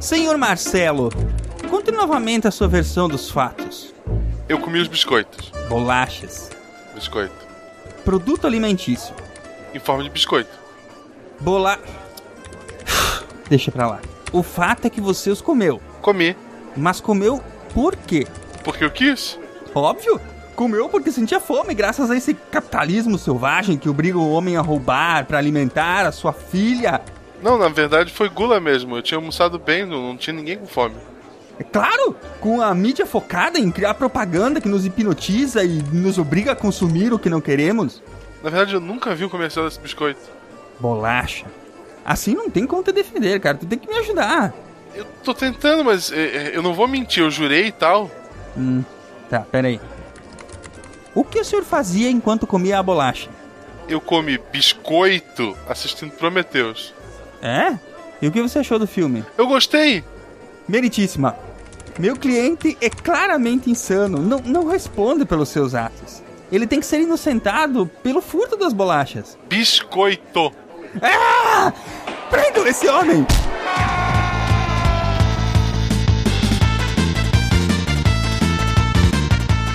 Senhor Marcelo, conte novamente a sua versão dos fatos. Eu comi os biscoitos. Bolachas. Biscoito. Produto alimentício. Em forma de biscoito. Bola. Deixa pra lá. O fato é que você os comeu. Comi. Mas comeu por quê? Porque eu quis. Óbvio. Comeu porque sentia fome, graças a esse capitalismo selvagem que obriga o homem a roubar para alimentar a sua filha. Não, na verdade foi gula mesmo. Eu tinha almoçado bem, não, não tinha ninguém com fome. É claro, com a mídia focada em criar propaganda que nos hipnotiza e nos obriga a consumir o que não queremos. Na verdade, eu nunca vi o comercial desse biscoito. Bolacha. Assim não tem como te defender, cara. Tu tem que me ajudar. Eu tô tentando, mas é, é, eu não vou mentir, eu jurei e tal. Hum, tá, peraí. O que o senhor fazia enquanto comia a bolacha? Eu comi biscoito assistindo Prometheus. É? E o que você achou do filme? Eu gostei! Meritíssima. Meu cliente é claramente insano. Não, não responde pelos seus atos. Ele tem que ser inocentado pelo furto das bolachas. Biscoito! Ah! Prendam esse homem!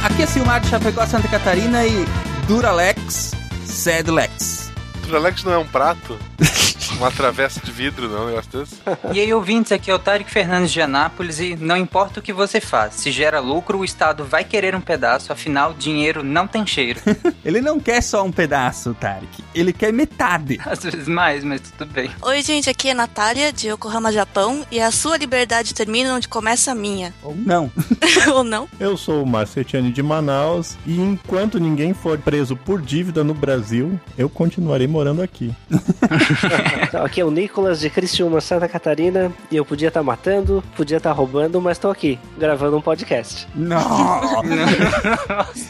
Aqui é Silmar de Chapecó, Santa Catarina e Duralex, Zedlex. Duralex não é um prato? Uma travessa de vidro, não, um negócio desse? E aí, ouvintes, aqui é o Tarek Fernandes de Anápolis e não importa o que você faz, se gera lucro, o Estado vai querer um pedaço, afinal, dinheiro não tem cheiro. Ele não quer só um pedaço, Tarek. Ele quer metade. Às vezes mais, mas tudo bem. Oi, gente, aqui é Natália, de Yokohama, Japão, e a sua liberdade termina onde começa a minha. Ou não. Ou não? Eu sou o Marcetiane de Manaus e enquanto ninguém for preso por dívida no Brasil, eu continuarei morando aqui. Então, aqui é o Nicolas de Criciúma, Santa Catarina, e eu podia estar matando, podia estar roubando, mas tô aqui, gravando um podcast. Não!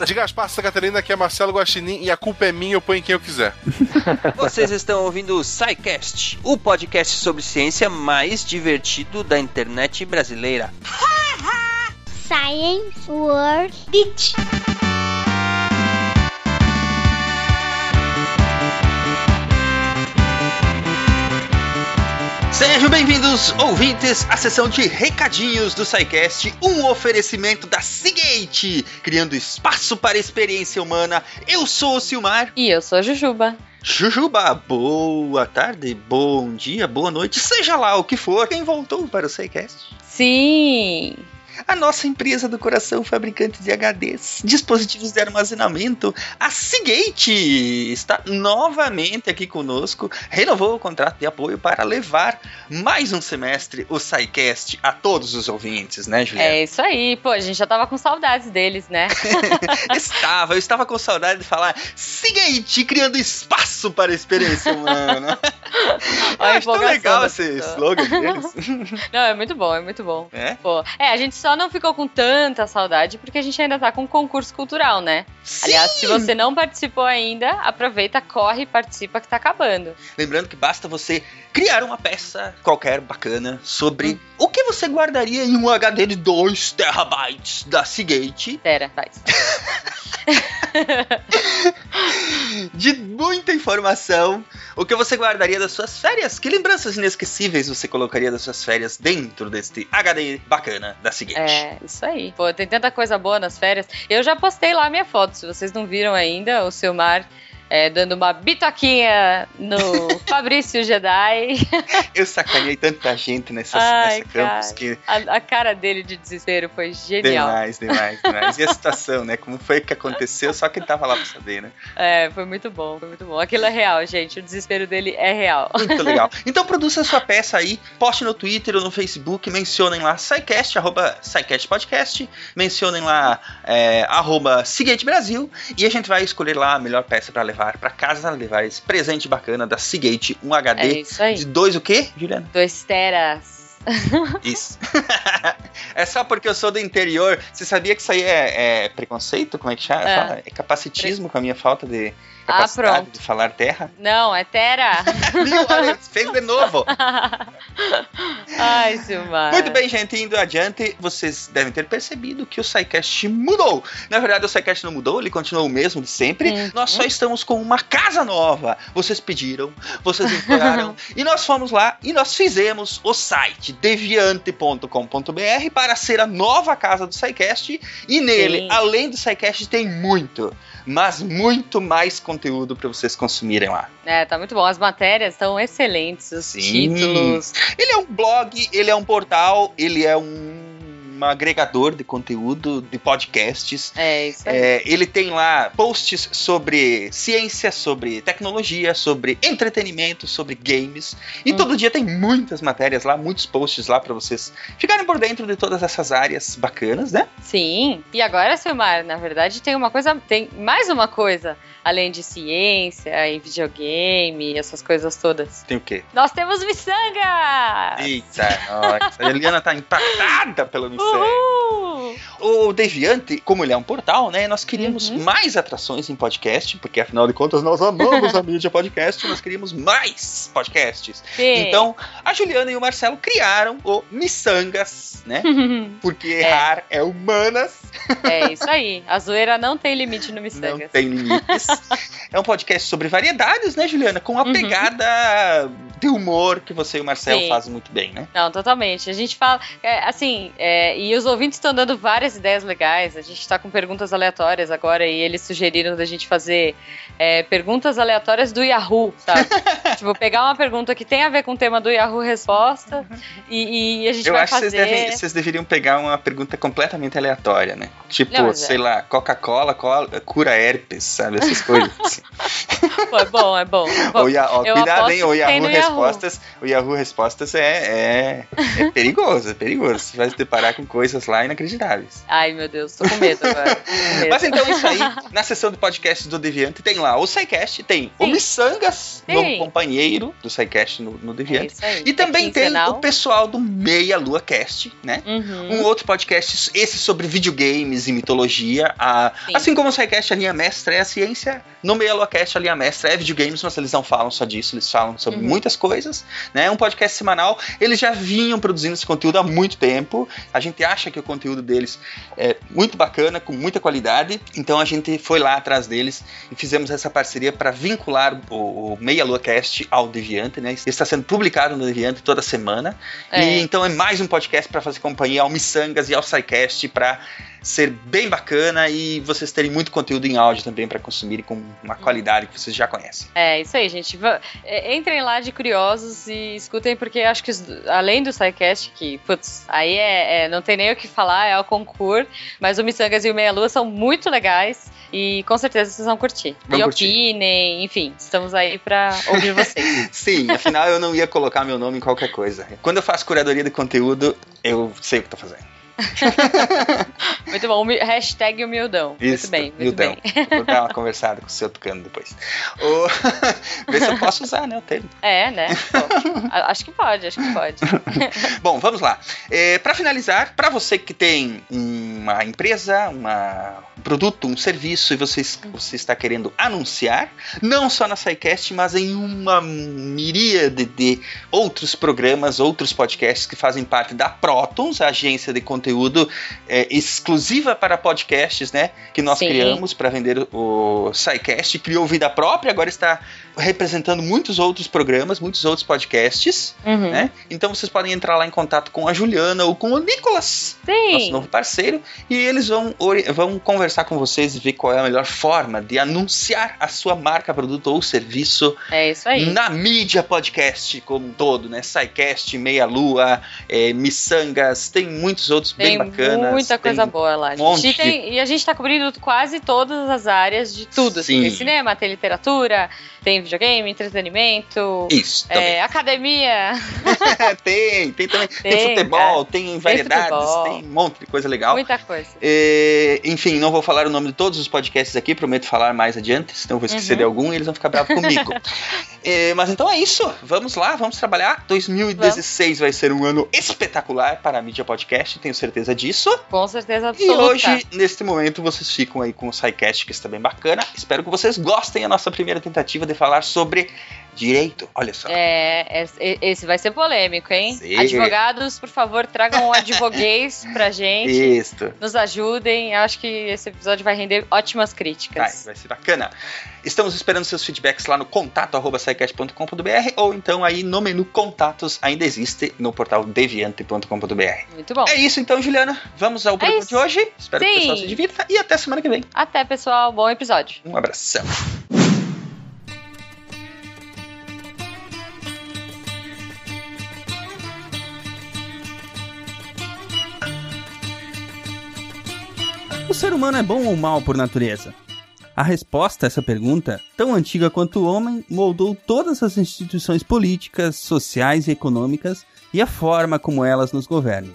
De Gaspar, Santa Catarina, aqui é Marcelo Guaxinim e a culpa é minha, eu ponho em quem eu quiser. Vocês estão ouvindo o SciCast, o podcast sobre ciência mais divertido da internet brasileira. Science World Beach. Sejam bem-vindos, ouvintes, à sessão de recadinhos do SciCast, um oferecimento da Seagate, criando espaço para a experiência humana. Eu sou o Silmar. E eu sou a Jujuba. Jujuba, boa tarde, bom dia, boa noite, seja lá o que for, quem voltou para o SciCast? Sim! A nossa empresa do coração, fabricante de HDs, dispositivos de armazenamento, a Seagate, está novamente aqui conosco, renovou o contrato de apoio para levar mais um semestre o SciCast a todos os ouvintes, né, Juliana? É isso aí. Pô, a gente já tava com saudades deles, né? estava, eu estava com saudade de falar Seagate, criando espaço para a experiência humana. A acho tão legal da esse slogan deles. Não, é muito bom, é muito bom. É? Pô, é, a gente só não ficou com tanta saudade porque a gente ainda tá com um concurso cultural, né? Aliás, se você não participou ainda, aproveita, corre e participa que tá acabando. Lembrando que basta você criar uma peça qualquer bacana sobre o que você guardaria em um HD de 2 terabytes da Seagate. Pera, faz. de muita informação. O que você guardaria das suas férias? Que lembranças inesquecíveis você colocaria das suas férias dentro deste HD bacana da Seagate? É, isso aí. Pô, tem tanta coisa boa nas férias. Eu já postei lá a minha foto, se vocês não viram ainda, o Silmar é, dando uma bitoquinha no Fabrício Jedi. Eu sacaneei tanta gente nessas, Ai, nessa campus que. A, a cara dele de desespero foi genial. Demais, demais, demais. E a situação, né? Como foi que aconteceu, só quem tava lá pra saber, né? É, foi muito bom, foi muito bom. Aquilo é real, gente. O desespero dele é real. Muito legal. Então produza a sua peça aí, poste no Twitter ou no Facebook, mencionem lá SciCast, arroba SciCast Podcast, mencionem lá é, arroba Seagate Brasil e a gente vai escolher lá a melhor peça pra levar pra casa, levar esse presente bacana da Seagate, um É HD isso aí. de dois o quê, Juliana? Dois teras. Isso. é só porque eu sou do interior. Você sabia que isso aí é, é preconceito? Como é que chama? É. Fala? É capacitismo com a minha falta de, capacidade pronto. de falar terra. Não, é. Viu? Olha, fez de novo. Ai, Silmar. Muito bem, gente, indo adiante, vocês devem ter percebido que o SciCast mudou. Na verdade, o SciCast não mudou, ele continuou o mesmo de sempre. Uhum. Nós só estamos com uma casa nova. Vocês pediram, vocês imploraram, e nós fomos lá e nós fizemos o site deviante.com.br para ser a nova casa do SciCast. E nele, Sim. além do SciCast, tem muito, mas muito mais conteúdo para vocês consumirem lá. É, tá muito bom. As matérias estão excelentes, os Sim. títulos. Ele é um blog, ele é um portal, ele é um, um agregador de conteúdo, de podcasts. É, isso aí. É, ele tem lá posts sobre ciência, sobre tecnologia, sobre entretenimento, sobre games. E Hum. todo dia tem muitas matérias lá, muitos posts lá para vocês ficarem por dentro de todas essas áreas bacanas, né? Sim. E agora, Silmar, na verdade, tem uma coisa, tem mais uma coisa, além de ciência e videogame, essas coisas todas. Tem o quê? Nós temos miçanga! Eita, nossa. A Eliana tá impactada pelo Missão. Uhul! O Deviante, como ele é um portal, né? Nós queríamos Uhum. mais atrações em podcast, porque afinal de contas nós amamos a mídia podcast, nós queríamos mais podcasts. Sim. Então, a Juliana e o Marcelo criaram o Missangas, né? Porque errar é humanas, é isso aí. A zoeira não tem limite no não miçangas. tem limites. É um podcast sobre variedades, né, Juliana? Com a Uhum. pegada de humor que você e o Marcelo Sim. fazem muito bem, né? Não, totalmente. A gente fala, é, assim, é, e os ouvintes estão dando várias ideias legais. A gente tá com perguntas aleatórias agora e eles sugeriram da gente fazer é, perguntas aleatórias do Yahoo, sabe? tipo, pegar uma pergunta que tem a ver com o tema do Yahoo Resposta e, e a gente Eu vai acho que fazer. vocês, devem- vocês deveriam pegar uma pergunta completamente aleatória, né? Tipo, Não, é. sei lá, Coca-Cola cola- cura herpes, sabe? Essas coisas. assim. Pô, é bom, é bom. Bom, Ya- ó, cuidado, hein? O Yahoo no Yahoo. Respostas, o Yahoo Respostas é, é, é perigoso, é perigoso. Você vai se deparar com coisas lá inacreditáveis. Ai, meu Deus, tô com medo agora. tô com medo. Mas então é isso aí, na seção de podcast do Deviante tem lá o SciCast, tem o Sim. Missangas, Sim. novo companheiro do SciCast no, no é Deviante. aí. E também é tem o pessoal do Meia Lua Cast, né? Uhum. Um outro podcast, esse sobre videogames e mitologia. A, Sim. assim como o SciCast, a linha mestra é a ciência. No Meia Lua Cast, a linha mestra é videogames, mas eles não falam só disso, eles falam sobre Uhum. muitas coisas. né? Um podcast semanal. Eles já vinham produzindo esse conteúdo há muito tempo. A gente acha que o conteúdo deles é muito bacana, com muita qualidade. Então a gente foi lá atrás deles e fizemos essa parceria para vincular o, o Meia Lua Cast ao Deviante, né? Ele está sendo publicado no Deviante toda semana. É. E então é mais um podcast para fazer companhia ao Missangas e ao SciCast para ser bem bacana e vocês terem muito conteúdo em áudio também para consumirem com uma qualidade que vocês já conhecem. É, isso aí, gente. É, Entrem lá de curiosos e escutem, porque acho que além do SciCast, que, putz, aí é, é- não tem nem o que falar, é o concurso, mas o Missangas e o Meia Lua são muito legais e com certeza vocês vão curtir. Vão e curtir. opinem, enfim, estamos aí pra ouvir vocês. Sim, afinal eu não ia colocar meu nome em qualquer coisa. Quando eu faço curadoria de conteúdo, eu sei o que tô fazendo. muito bom. Hashtag humildão. Isso, muito bem, muito humildão. bem. Vou dar uma conversada com o seu Tucano depois. O... Ver se eu posso usar, né, o termo. É, né? A- acho que pode, acho que pode. Bom, vamos lá. É, para finalizar, para você que tem uma empresa, uma- um produto, um serviço e você, você está querendo anunciar, não só na SciCast, mas em uma miríade de outros programas, outros podcasts que fazem parte da Protons, a agência de conteúdo é, exclusiva para podcasts, né? Que nós Sim. criamos para vender o SciCast, criou vida própria, agora está representando muitos outros programas, muitos outros podcasts Uhum. né? Então vocês podem entrar lá em contato com a Juliana ou com o Nicolas, nosso Sim. novo parceiro, e eles vão, vão conversar com vocês e ver qual é a melhor forma de anunciar a sua marca, produto ou serviço É isso aí. na mídia podcast como um todo, né? SciCast, Meia Lua, é, Missangas, tem muitos outros Tem bem bacanas. muita coisa boa lá. monte gente. E, tem- e a gente tá cobrindo quase todas as áreas de tudo. assim. Sim. Tem cinema, tem literatura, Tem videogame, entretenimento, Isso, é, academia. tem, tem também. Tem, Tem, futebol, cara. tem variedades, futebol. tem um monte de coisa legal. Muita coisa. É, enfim, não vou falar o nome de todos os podcasts aqui, prometo falar mais adiante, senão vou esquecer Uhum. de algum e eles vão ficar bravos comigo. É, mas então é isso, vamos lá, vamos trabalhar. 2016 vai ser um ano espetacular para a mídia podcast, tenho certeza disso. Com certeza E absoluta. hoje, neste momento, vocês ficam aí com o SciCast, que está bem bacana. Espero que vocês gostem da nossa primeira tentativa de falar sobre direito. Olha só. É, esse- esse vai ser polêmico, hein? Sim. Advogados, por favor, tragam um advoguês pra gente. Isto. Nos ajudem. Eu acho que esse episódio vai render ótimas Vai, críticas. vai ser bacana. Estamos esperando seus feedbacks lá no contato arroba scicast.com.br ou então aí no menu contatos ainda existe no portal deviante.com.br. Muito bom. É isso então, Juliana. Vamos ao programa isso. de hoje. Espero que o Sim. pessoal se divirta e até semana que vem. Até, pessoal. Bom episódio. Um abração. O ser humano é bom ou mal por natureza? A resposta a essa pergunta, tão antiga quanto o homem, moldou todas as instituições políticas, sociais e econômicas e a forma como elas nos governam.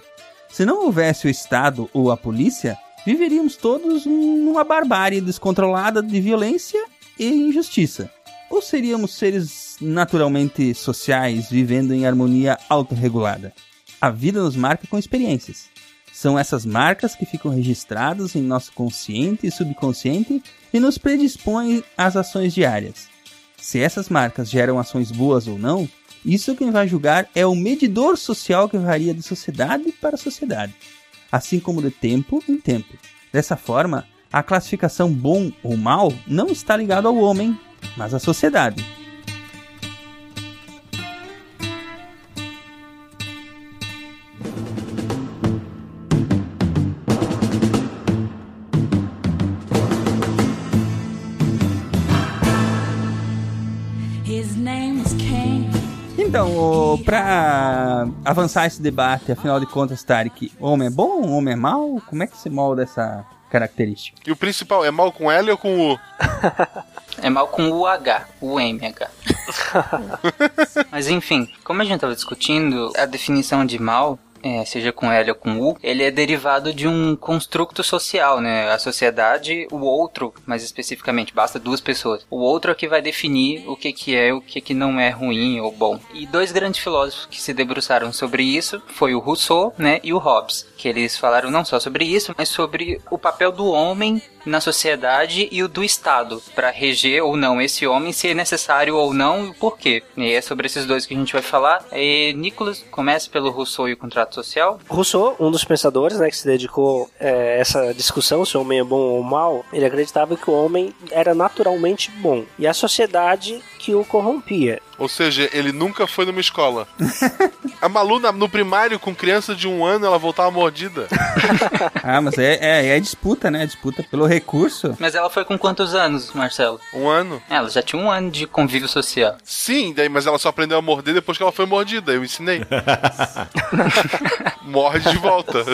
Se não houvesse o Estado ou a polícia, viveríamos todos numa barbárie descontrolada de violência e injustiça. Ou seríamos seres naturalmente sociais, vivendo em harmonia autorregulada? A vida nos marca com experiências. São essas marcas que ficam registradas em nosso consciente e subconsciente e nos predispõem às ações diárias. Se essas marcas geram ações boas ou não, isso quem vai julgar é o medidor social que varia de sociedade para sociedade, assim como de tempo em tempo. Dessa forma, a classificação bom ou mal não está ligada ao homem, mas à sociedade. Então, pra avançar esse debate, afinal de contas, Tarek, homem é bom, homem é mau? Como é que se molda essa característica? E o principal, é mal com L ou com U? É mal com o H, o MH. Mas enfim, como a gente tava discutindo, a definição de mal, é, seja com L ou com U, ele é derivado de um construto social, né? A sociedade, o outro, mais especificamente, basta duas pessoas. O outro é que vai definir o que, que é o que, que não é ruim ou bom. E dois grandes filósofos que se debruçaram sobre isso foi o Rousseau, né, e o Hobbes, que eles falaram não só sobre isso, mas sobre o papel do homem na sociedade e o do Estado para reger ou não esse homem, se é necessário ou não e o porquê. E é sobre esses dois que a gente vai falar. E, Nicolas, começa pelo Rousseau e o contrato social. Rousseau, um dos pensadores né, que se dedicou a essa discussão se o homem é bom ou mal, ele acreditava que o homem era naturalmente bom e a sociedade que o corrompia. Ou seja, ele nunca foi numa escola. A Malu, na- no primário, com criança de um ano, ela voltava mordida. Ah, mas é, é, é disputa, né? Disputa pelo recurso. Mas ela foi com quantos anos, Marcelo? Um ano. Ela já tinha um ano de convívio social. Sim, daí, mas ela só aprendeu a morder depois que ela foi mordida. Eu ensinei. Morde de volta.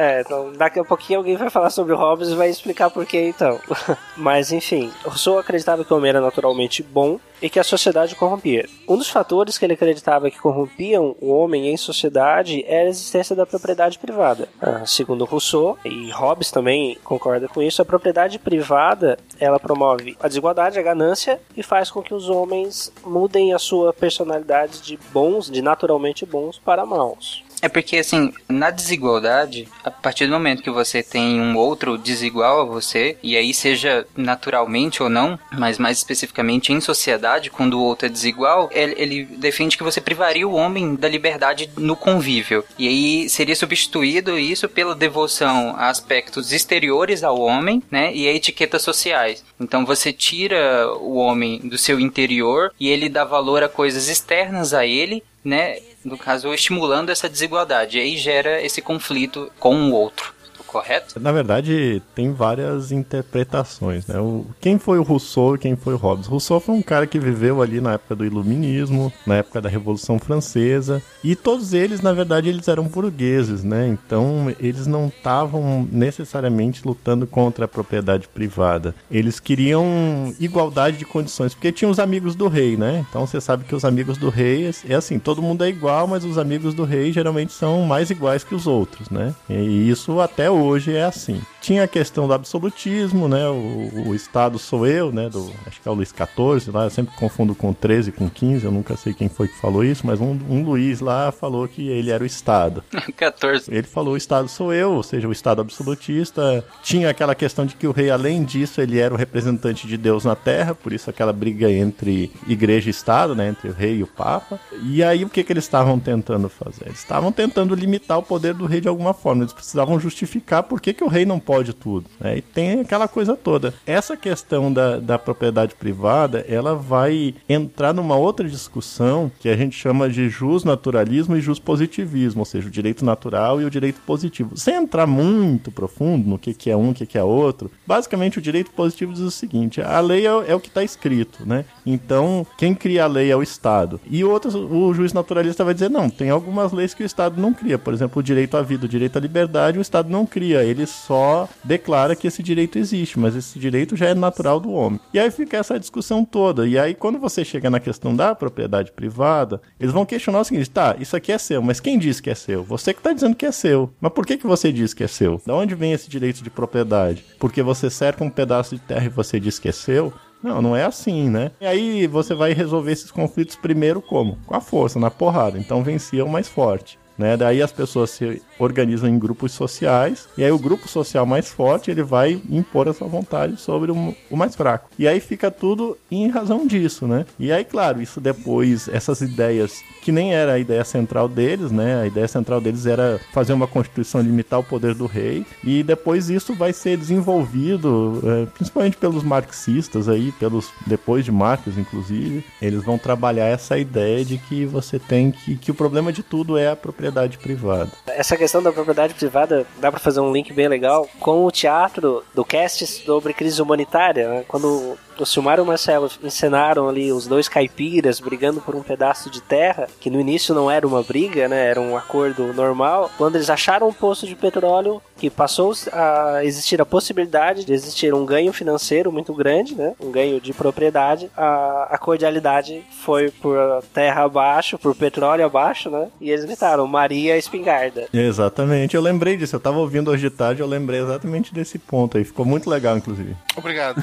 É, então daqui a pouquinho alguém vai falar sobre Hobbes e vai explicar por que então. Mas enfim, Rousseau acreditava que o homem era naturalmente bom e que a sociedade corrompia. Um dos fatores que ele acreditava que corrompiam o homem em sociedade era a existência da propriedade privada. Ah, segundo Rousseau, e Hobbes também concorda com isso, a propriedade privada ela promove a desigualdade, a ganância e faz com que os homens mudem a sua personalidade de bons, de naturalmente bons, para maus. É porque, assim, na desigualdade, a partir do momento que você tem um outro desigual a você, e aí seja naturalmente ou não, mas mais especificamente em sociedade, quando o outro é desigual, ele, ele defende que você privaria o homem da liberdade no convívio. E aí seria substituído isso pela devoção a aspectos exteriores ao homem, né, e a etiquetas sociais. Então você tira o homem do seu interior e ele dá valor a coisas externas a ele, né, no caso, estimulando essa desigualdade. E aí gera esse conflito com o outro. Correto? Na verdade, tem várias interpretações, né? O, quem foi o Rousseau e quem foi o Hobbes? Rousseau foi um cara que viveu ali na época do Iluminismo, na época da Revolução Francesa, e todos eles, na verdade, eles eram burgueses, né? Então, eles não estavam necessariamente lutando contra a propriedade privada. Eles queriam igualdade de condições, porque tinham os amigos do rei, né? Então, você sabe que os amigos do rei é assim, todo mundo é igual, mas os amigos do rei geralmente são mais iguais que os outros, né? E isso até hoje é assim. Tinha a questão do absolutismo, né? O, o Estado sou eu, né? Do, acho que é o Luís XIV lá, eu sempre confundo com 13, com 15, eu nunca sei quem foi que falou isso, mas um, um Luís lá falou que ele era o Estado. 14. Ele falou o Estado sou eu, ou seja, o Estado absolutista. Tinha aquela questão de que o rei, além disso, ele era o representante de Deus na Terra, por isso aquela briga entre igreja e Estado, né? Entre o rei e o Papa. E aí o que, que eles estavam tentando fazer? Eles estavam tentando limitar o poder do rei de alguma forma. Eles precisavam justificar por que, que o rei não pode tudo. Né? E tem aquela coisa toda. Essa questão da, da propriedade privada, ela vai entrar numa outra discussão que a gente chama de jus naturalismo e jus positivismo, ou seja, o direito natural e o direito positivo. Sem entrar muito profundo no que, que é um, o que, que é outro, basicamente o direito positivo diz o seguinte: a lei é, é o que está escrito, né? Então, quem cria a lei é o Estado. E outros, o juiz naturalista vai dizer: não, tem algumas leis que o Estado não cria. Por exemplo, o direito à vida, o direito à liberdade, o Estado não cria. Ele só declara que esse direito existe, mas esse direito já é natural do homem. E aí fica essa discussão toda. E aí, quando você chega na questão da propriedade privada, eles vão questionar o seguinte: tá, isso aqui é seu, mas quem disse que é seu? Você que está dizendo que é seu. Mas por que, que você diz que é seu? Da onde vem esse direito de propriedade? Porque você cerca um pedaço de terra e você diz que é seu? Não, não é assim, né? E aí você vai resolver esses conflitos primeiro como? Com a força, na porrada. Então vencia o mais forte. Né? Daí as pessoas se organizam em grupos sociais e aí o grupo social mais forte ele vai impor a sua vontade sobre o, mais fraco. E aí fica tudo em razão disso, né? E aí, claro, isso depois, essas ideias que nem era a ideia central deles, né? A ideia central deles era fazer uma constituição limitar o poder do rei e depois isso vai ser desenvolvido, é, principalmente pelos marxistas aí, pelos depois de Marx, inclusive, eles vão trabalhar essa ideia de que você tem que que o problema de tudo é a propriedade propriedade privada. Essa questão da propriedade privada dá para fazer um link bem legal com o teatro do cast sobre crise humanitária, né? quando o Silmar e o Marcelo encenaram ali os dois caipiras brigando por um pedaço de terra, que no início não era uma briga, né? Era um acordo normal. Quando eles acharam um poço de petróleo que passou a existir a possibilidade de existir um ganho financeiro muito grande, né? Um ganho de propriedade, a, a cordialidade foi por terra abaixo, por petróleo abaixo, né? E eles gritaram Maria Espingarda. Exatamente, eu lembrei disso. Eu tava ouvindo hoje de tarde, eu lembrei exatamente desse ponto aí. Ficou muito legal, inclusive. Obrigado.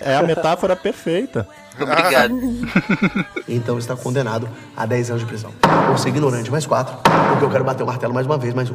É a metáfora perfeita. Obrigado. então está condenado a 10 anos de prisão. Vou ser ignorante mais 4, porque eu quero bater o martelo mais uma vez, mais um.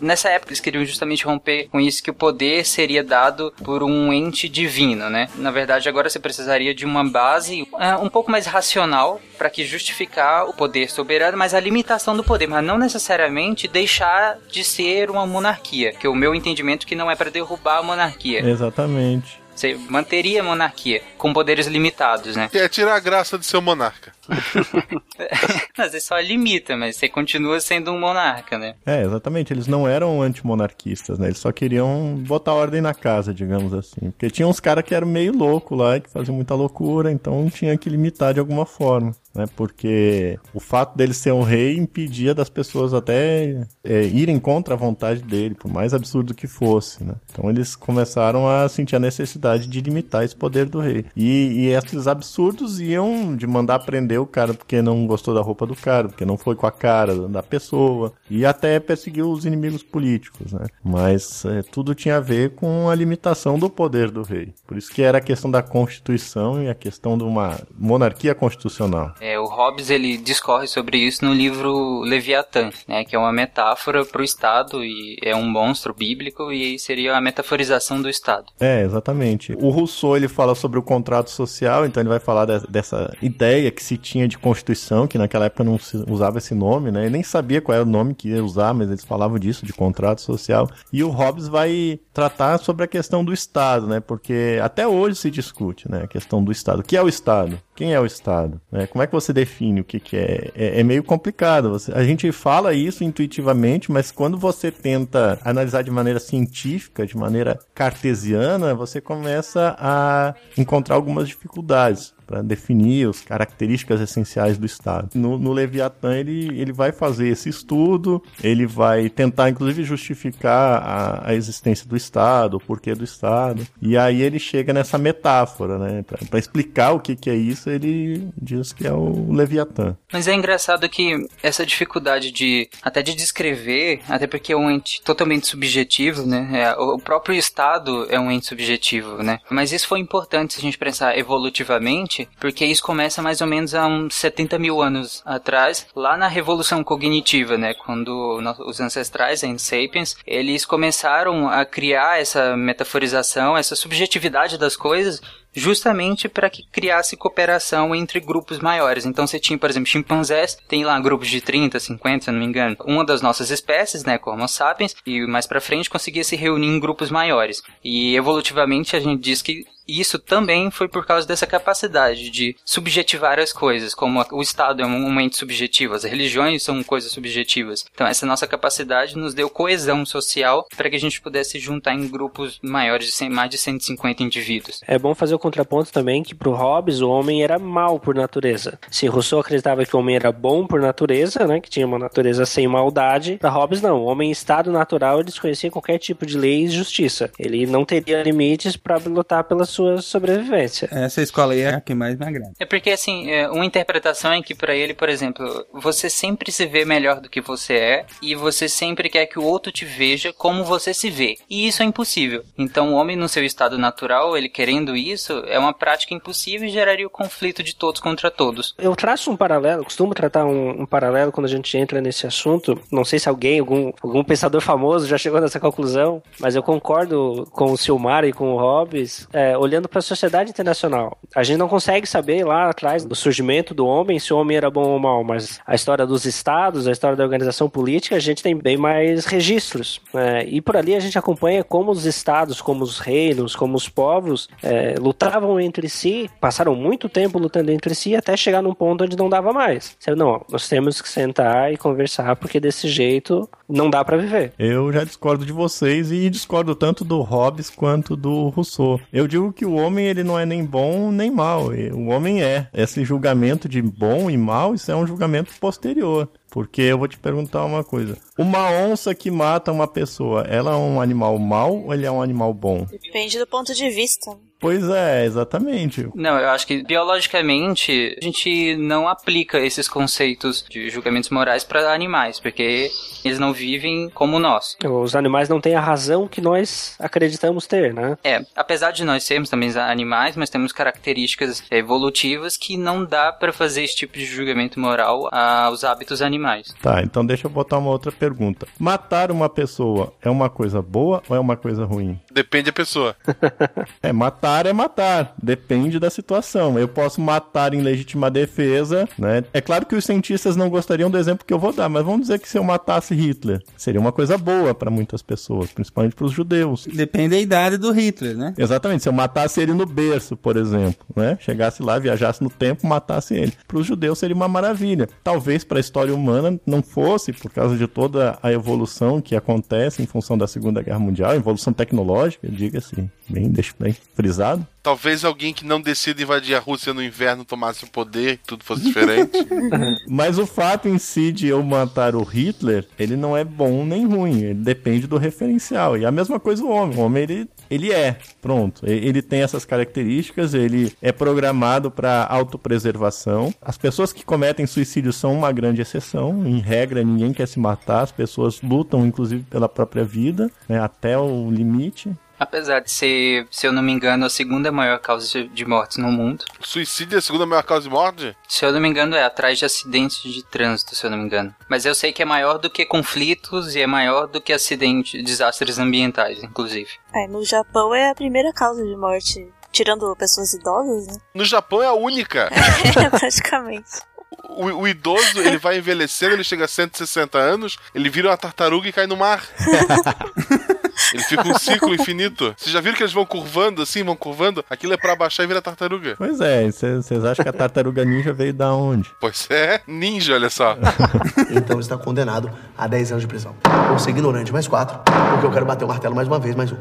Nessa época eles queriam justamente romper com isso que o poder seria dado por um ente divino, né? Na verdade, agora você precisaria de uma base é, um pouco mais racional para que justificar o poder soberano, mas a limitação do poder, mas não necessariamente deixar de ser uma monarquia, que é o meu entendimento que não é para derrubar a monarquia. Exatamente. Você manteria a monarquia com poderes limitados, né? É tirar a graça de ser um monarca. mas você só limita, mas você continua sendo um monarca, né? É, exatamente. Eles não eram antimonarquistas, né? Eles só queriam botar ordem na casa, digamos assim. Porque tinha uns caras que eram meio louco lá, que faziam muita loucura, então tinha que limitar de alguma forma né? Porque o fato dele ser um rei impedia das pessoas até é, irem contra a vontade dele, por mais absurdo que fosse, né? Então eles começaram a sentir a necessidade de limitar esse poder do rei. E, e esses absurdos iam de mandar prender o cara porque não gostou da roupa do cara, porque não foi com a cara da pessoa, e até perseguiu os inimigos políticos, né? Mas é, tudo tinha a ver com a limitação do poder do rei. Por isso que era a questão da Constituição e a questão de uma monarquia constitucional. É, o Hobbes ele discorre sobre isso no livro Leviatã, né, que é uma metáfora para o Estado e é um monstro bíblico e seria a metaforização do Estado. É, exatamente. O Rousseau ele fala sobre o contrato social, então ele vai falar de, dessa ideia que se tinha de Constituição, que naquela época não usava esse nome, né? Nem sabia qual era o nome que ia usar, mas eles falavam disso, de contrato social. E o Hobbes vai tratar sobre a questão do Estado, né? Porque até hoje se discute, né? A questão do Estado. O que é o Estado? Quem é o Estado? Né? Como é que você define o que, que é? é? é meio complicado. Você, a gente fala isso intuitivamente, mas quando você tenta analisar de maneira científica, de maneira cartesiana, você começa a encontrar algumas dificuldades para definir as características essenciais do Estado. No, no Leviatã, ele, ele vai fazer esse estudo, ele vai tentar, inclusive, justificar a, a existência do Estado, o porquê do Estado, e aí ele chega nessa metáfora, né? Para explicar o que, que é isso, ele diz que é o Leviatã. Mas é engraçado que essa dificuldade de até de descrever, até porque é um ente totalmente subjetivo, né? É, o próprio Estado é um ente subjetivo, né? Mas isso foi importante se a gente pensar evolutivamente, porque isso começa mais ou menos há uns 70 mil anos atrás, lá na Revolução Cognitiva, né? Quando os ancestrais, a Sapiens, eles começaram a criar essa metaforização, essa subjetividade das coisas justamente para que criasse cooperação entre grupos maiores. Então você tinha, por exemplo, chimpanzés, tem lá grupos de 30, 50, se não me engano, uma das nossas espécies, né, como sapiens, e mais para frente conseguia se reunir em grupos maiores. E evolutivamente a gente diz que isso também foi por causa dessa capacidade de subjetivar as coisas, como o Estado é um ente subjetivo, as religiões são coisas subjetivas. Então, essa nossa capacidade nos deu coesão social para que a gente pudesse juntar em grupos maiores de 100, mais de 150 indivíduos. É bom fazer o contraponto também que pro Hobbes o homem era mal por natureza. Se Rousseau acreditava que o homem era bom por natureza, né, que tinha uma natureza sem maldade, para Hobbes não. O homem em estado natural ele desconhecia qualquer tipo de lei e justiça. Ele não teria limites para lutar pela sua sua sobrevivência. Essa escola aí é a que mais me agrada. É porque, assim, é, uma interpretação é que para ele, por exemplo, você sempre se vê melhor do que você é e você sempre quer que o outro te veja como você se vê. E isso é impossível. Então, o homem no seu estado natural, ele querendo isso, é uma prática impossível e geraria o conflito de todos contra todos. Eu traço um paralelo, costumo tratar um, um paralelo quando a gente entra nesse assunto. Não sei se alguém, algum, algum pensador famoso já chegou nessa conclusão, mas eu concordo com o Silmar e com o Hobbes, é, olhando para a sociedade internacional. A gente não consegue saber lá atrás do surgimento do homem se o homem era bom ou mal, mas a história dos estados, a história da organização política, a gente tem bem mais registros. Né? E por ali a gente acompanha como os estados, como os reinos, como os povos é, lutavam entre si, passaram muito tempo lutando entre si até chegar num ponto onde não dava mais. Não, nós temos que sentar e conversar porque desse jeito não dá para viver. Eu já discordo de vocês e discordo tanto do Hobbes quanto do Rousseau. Eu digo que o homem ele não é nem bom nem mal. O homem é. Esse julgamento de bom e mal, isso é um julgamento posterior. Porque eu vou te perguntar uma coisa. Uma onça que mata uma pessoa, ela é um animal mau ou ele é um animal bom? Depende do ponto de vista. Pois é, exatamente. Não, eu acho que biologicamente a gente não aplica esses conceitos de julgamentos morais para animais, porque eles não vivem como nós. Os animais não têm a razão que nós acreditamos ter, né? É, apesar de nós sermos também animais, mas temos características evolutivas que não dá para fazer esse tipo de julgamento moral aos hábitos animais. Tá, então deixa eu botar uma outra pergunta. Matar uma pessoa é uma coisa boa ou é uma coisa ruim? Depende da pessoa. é, matar é matar. Depende da situação. Eu posso matar em legítima defesa, né? É claro que os cientistas não gostariam do exemplo que eu vou dar, mas vamos dizer que se eu matasse Hitler, seria uma coisa boa para muitas pessoas, principalmente para os judeus. Depende da idade do Hitler, né? Exatamente. Se eu matasse ele no berço, por exemplo, né? Chegasse lá, viajasse no tempo, matasse ele. Para os judeus seria uma maravilha. Talvez para a história humana não fosse, por causa de toda a evolução que acontece em função da Segunda Guerra Mundial, evolução tecnológica, diga-se, bem, deixa bem frisado. Talvez alguém que não decida invadir a Rússia no inverno tomasse o poder, que tudo fosse diferente. Mas o fato em si de eu matar o Hitler, ele não é bom nem ruim, ele depende do referencial. E a mesma coisa o homem. O homem, ele, ele é, pronto. Ele tem essas características, ele é programado para autopreservação. As pessoas que cometem suicídio são uma grande exceção. Em regra, ninguém quer se matar, as pessoas lutam, inclusive, pela própria vida, né, até o limite. Apesar de ser, se eu não me engano, a segunda maior causa de mortes no mundo. Suicídio é a segunda maior causa de morte? Se eu não me engano, é atrás de acidentes de trânsito, se eu não me engano. Mas eu sei que é maior do que conflitos e é maior do que acidentes, desastres ambientais, inclusive. É, no Japão é a primeira causa de morte tirando pessoas idosas, né? No Japão é a única. É, praticamente. O, o idoso, ele vai envelhecendo, ele chega a 160 anos, ele vira uma tartaruga e cai no mar. ele fica um ciclo infinito. Vocês já viram que eles vão curvando assim, vão curvando? Aquilo é pra baixar e vira tartaruga. Pois é, vocês acham que a tartaruga ninja veio da onde? Pois é, ninja, olha só. Então está condenado a 10 anos de prisão. Por ser ignorante, mais 4. Porque eu quero bater o martelo mais uma vez, mais um.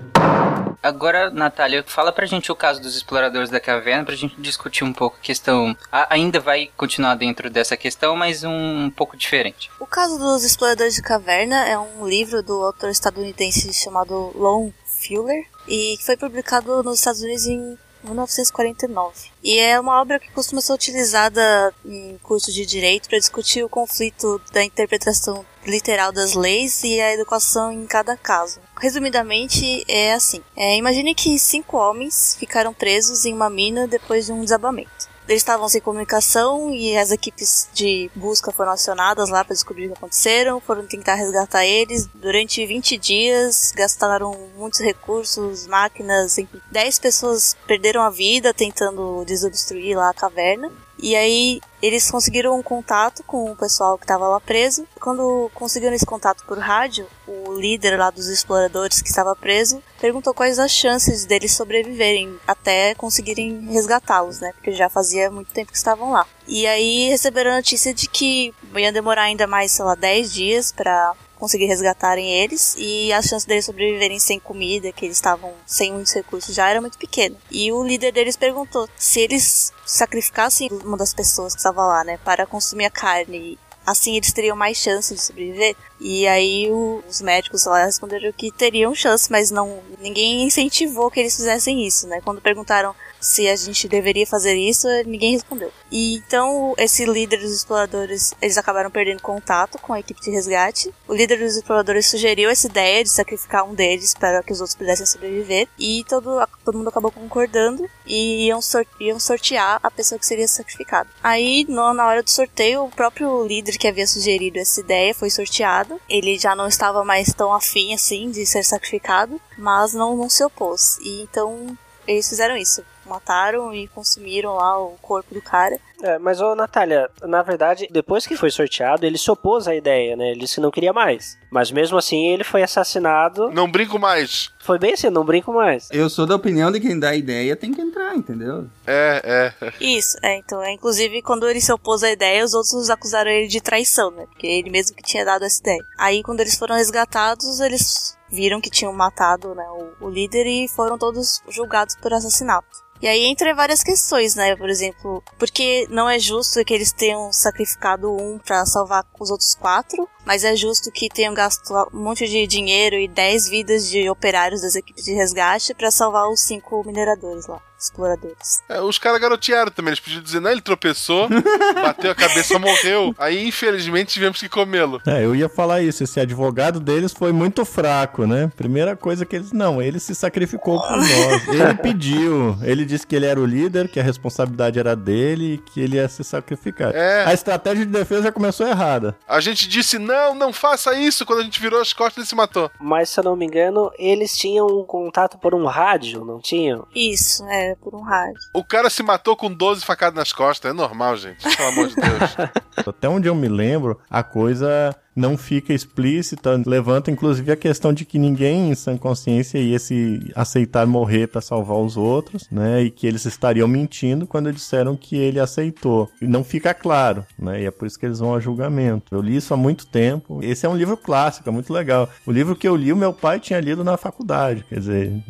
Agora, Natália, fala pra gente o caso dos exploradores da caverna, pra gente discutir um pouco a questão. A- ainda vai continuar dentro dessa questão, mas um, um pouco diferente. O caso dos Exploradores de Caverna é um livro do autor estadunidense chamado Lon Fuller e que foi publicado nos Estados Unidos em 1949. E é uma obra que costuma ser utilizada em curso de direito para discutir o conflito da interpretação literal das leis e a educação em cada caso. Resumidamente, é assim: é, imagine que cinco homens ficaram presos em uma mina depois de um desabamento. Eles estavam sem comunicação e as equipes de busca foram acionadas lá para descobrir o que aconteceram, foram tentar resgatar eles. Durante 20 dias, gastaram muitos recursos, máquinas, enfim. 10 pessoas perderam a vida tentando desobstruir lá a caverna. E aí eles conseguiram um contato com o pessoal que estava lá preso. Quando conseguiram esse contato por rádio, o líder lá dos exploradores que estava preso perguntou quais as chances deles sobreviverem até conseguirem resgatá-los, né? Porque já fazia muito tempo que estavam lá. E aí receberam a notícia de que ia demorar ainda mais, sei lá, 10 dias para conseguir resgatarem eles e a chance deles sobreviverem sem comida, que eles estavam sem muitos recursos já era muito pequena. E o líder deles perguntou se eles sacrificassem uma das pessoas que estava lá, né, para consumir a carne, assim eles teriam mais chance de sobreviver. E aí o- os médicos lá responderam que teriam chance, mas não ninguém incentivou que eles fizessem isso, né? Quando perguntaram se a gente deveria fazer isso, ninguém respondeu. E então esse líder dos exploradores, eles acabaram perdendo contato com a equipe de resgate. O líder dos exploradores sugeriu essa ideia de sacrificar um deles para que os outros pudessem sobreviver e todo, todo mundo acabou concordando e iam, sor- iam sortear a pessoa que seria sacrificada. Aí no- na hora do sorteio, o próprio líder que havia sugerido essa ideia foi sorteado. Ele já não estava mais tão afim assim de ser sacrificado, mas não, não se opôs. E então eles fizeram isso. Mataram e consumiram lá o corpo do cara. É, mas, ô Natália, na verdade, depois que foi sorteado, ele se opôs à ideia, né? Ele disse que não queria mais. Mas mesmo assim, ele foi assassinado. Não brinco mais. Foi bem assim, não brinco mais. Eu sou da opinião de quem dá ideia tem que entrar, entendeu? É, é. Isso, é, então, é, inclusive quando ele se opôs à ideia, os outros acusaram ele de traição, né? Porque ele mesmo que tinha dado essa ideia. Aí quando eles foram resgatados, eles viram que tinham matado né, o, o líder e foram todos julgados por assassinato. E aí entra várias questões, né? Por exemplo, porque não é justo que eles tenham sacrificado um pra salvar os outros quatro, mas é justo que tenham gasto um monte de dinheiro e 10 vidas de operários das equipes de resgate pra salvar os cinco mineradores lá, exploradores. É, os caras garotearam também. Eles podiam dizer, não, ele tropeçou, bateu a cabeça, morreu. Aí, infelizmente, tivemos que comê-lo. É, eu ia falar isso. Esse advogado deles foi muito fraco, né? Primeira coisa que eles. Não, ele se sacrificou por nós. Ele pediu. Ele disse que ele era o líder, que a responsabilidade era dele e que ele ia se sacrificar. É. A estratégia de defesa já começou errada. A gente disse, não, não faça isso. Quando a gente virou as costas, ele se matou. Mas, se eu não me engano, eles tinham um contato por um rádio, não tinham? Isso, é, por um rádio. O cara se matou com 12 facadas nas costas. É normal, gente. Pelo amor de Deus. Até onde eu me lembro, a coisa não fica explícita, levanta inclusive a questão de que ninguém em sã consciência ia se aceitar morrer para salvar os outros, né? E que eles estariam mentindo quando disseram que ele aceitou. E não fica claro, né? E é por isso que eles vão a julgamento. Eu li isso há muito tempo. Esse é um livro clássico, é muito legal. O livro que eu li, o meu pai tinha lido na faculdade, quer dizer,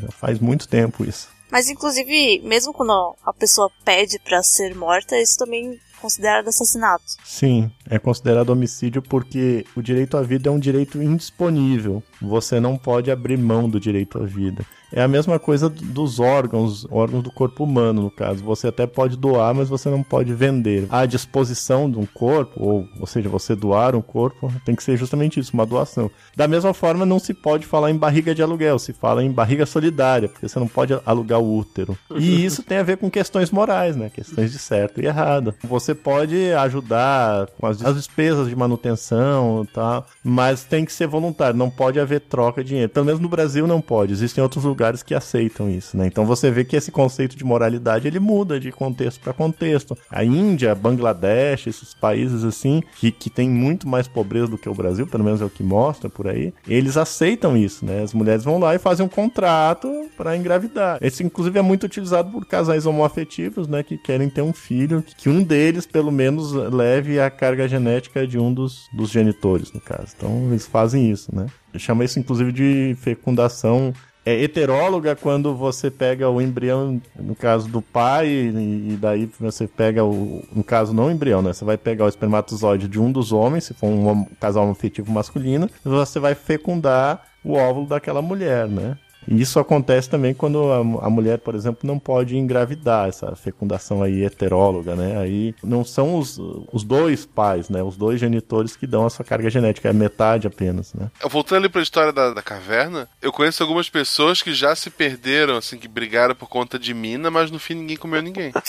já faz muito tempo isso. Mas inclusive, mesmo quando a pessoa pede pra ser morta, isso também é considerado assassinato. Sim, é considerado homicídio porque o direito à vida é um direito indisponível. Você não pode abrir mão do direito à vida. É a mesma coisa dos órgãos, órgãos do corpo humano, no caso. Você até pode doar, mas você não pode vender. A disposição de um corpo, ou, ou seja, você doar um corpo, tem que ser justamente isso, uma doação. Da mesma forma, não se pode falar em barriga de aluguel, se fala em barriga solidária, porque você não pode alugar o útero. E isso tem a ver com questões morais, né? Questões de certo e errado. Você pode ajudar com as as despesas de manutenção e tal, mas tem que ser voluntário, não pode haver troca de dinheiro. Pelo menos no Brasil não pode, existem outros lugares que aceitam isso, né? Então você vê que esse conceito de moralidade ele muda de contexto para contexto. A Índia, Bangladesh, esses países assim, que, que tem muito mais pobreza do que o Brasil, pelo menos é o que mostra por aí, eles aceitam isso, né? As mulheres vão lá e fazem um contrato para engravidar. Esse, inclusive, é muito utilizado por casais homoafetivos, né? Que querem ter um filho, que um deles, pelo menos, leve a carga genética de um dos, dos genitores, no caso. Então, eles fazem isso, né? Chama isso, inclusive, de fecundação é heteróloga quando você pega o embrião, no caso do pai, e, e daí você pega o. No caso, não o embrião, né? Você vai pegar o espermatozoide de um dos homens, se for um casal afetivo masculino, e você vai fecundar o óvulo daquela mulher, né? E isso acontece também quando a, a mulher, por exemplo, não pode engravidar, essa fecundação aí heteróloga, né? Aí não são os, os dois pais, né? Os dois genitores que dão a sua carga genética, é metade apenas, né? Voltando ali pra história da, da caverna, eu conheço algumas pessoas que já se perderam, assim, que brigaram por conta de mina, mas no fim ninguém comeu ninguém.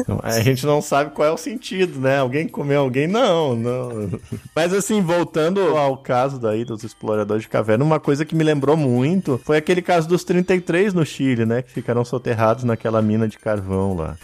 Então, a gente não sabe qual é o sentido, né? Alguém comeu alguém? Não, não. Mas assim, voltando ao caso daí dos exploradores de caverna, uma coisa que me lembrou muito foi aquele caso dos 33 no Chile, né? Que ficaram soterrados naquela mina de carvão lá.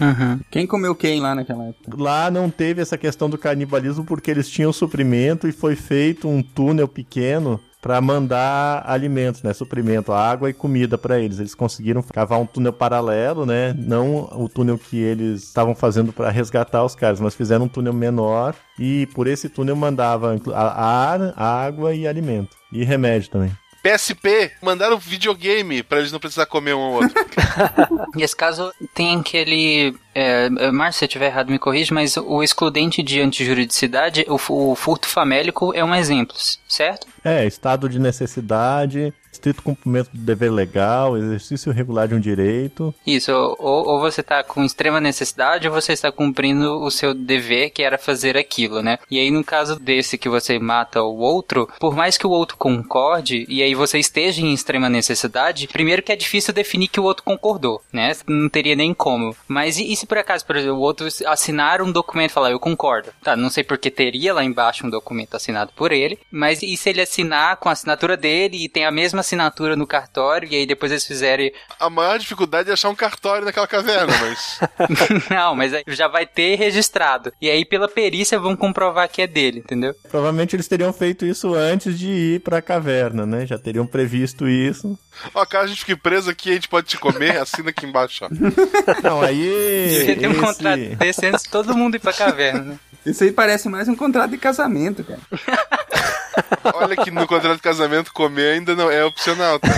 Quem comeu quem lá naquela época? Lá não teve essa questão do canibalismo porque eles tinham suprimento e foi feito um túnel pequeno para mandar alimentos, né, suprimento, água e comida para eles. Eles conseguiram cavar um túnel paralelo, né, não o túnel que eles estavam fazendo para resgatar os caras, mas fizeram um túnel menor e por esse túnel mandava ar, água e alimento e remédio também. PSP, mandaram videogame pra eles não precisar comer um ao outro. Nesse caso, tem aquele. É, é, Márcio, se eu estiver errado, me corrige, mas o excludente de antijuridicidade, o, o furto famélico é um exemplo, certo? É, estado de necessidade, estrito cumprimento do dever legal, exercício regular de um direito. Isso, ou, ou você está com extrema necessidade ou você está cumprindo o seu dever, que era fazer aquilo, né? E aí, no caso desse que você mata o outro, por mais que o outro concorde, e aí você esteja em extrema necessidade, primeiro que é difícil definir que o outro concordou, né? Não teria nem como. Mas e, e se por acaso, por exemplo, o outro assinar um documento e falar, eu concordo? Tá, não sei porque teria lá embaixo um documento assinado por ele, mas e se ele assinar com a assinatura dele e tem a mesma assinatura no cartório, e aí depois eles fizerem A maior dificuldade é achar um cartório naquela caverna, mas. não, mas já vai ter registrado. E aí, pela perícia, vão comprovar que é dele, entendeu? Provavelmente eles teriam feito isso antes de ir pra caverna, né? Já teriam previsto isso. Ó, caso a gente fique preso aqui, a gente pode te comer, assina aqui embaixo, ó. Não, aí. Devia ter um esse- contrato desse antes de todo mundo ir pra caverna, né? Isso aí parece mais um contrato de casamento, cara. Olha que no contrato de casamento comer ainda não é opcional, tá?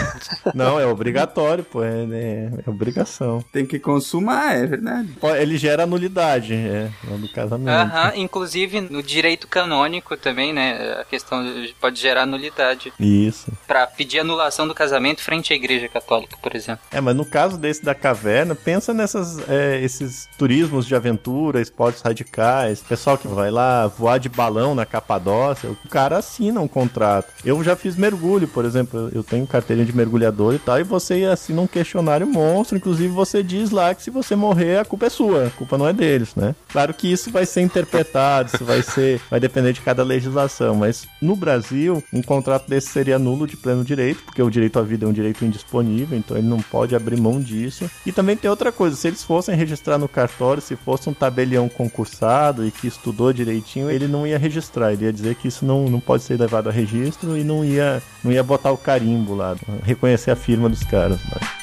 Não, é obrigatório, pô. É, é- é obrigação. Tem que consumar, é verdade. Ele gera nulidade, é, do casamento. Aham, inclusive no direito canônico também, né? A questão de- pode gerar nulidade. Isso. Pra pedir anulação do casamento frente à igreja católica, por exemplo. É, mas no caso desse da caverna, pensa nessas é, esses turismos de aventura, esportes radicais, pessoal que vai lá voar de balão na Capadócia, o cara assina um contrato. Eu já fiz mergulho, por exemplo, eu tenho carteirinha de mergulhador e tal, e você assina um questionário monstro, inclusive você diz lá que se você morrer, a culpa é sua, a culpa não é deles, né? Claro que isso vai ser interpretado, isso vai ser, vai depender de cada legislação, mas no Brasil, um contrato desse seria nulo de pleno direito, porque o direito à vida é um direito indisponível, então ele não pode abrir mão disso. E também tem outra coisa, se eles fossem registrar no cartório, se fosse um tabelião concursado e que estudou direitinho, ele não ia registrar, ele ia dizer que isso não, não pode ser levado a registro e não ia, não ia botar o carimbo lá, reconhecer a firma dos caras. Lá.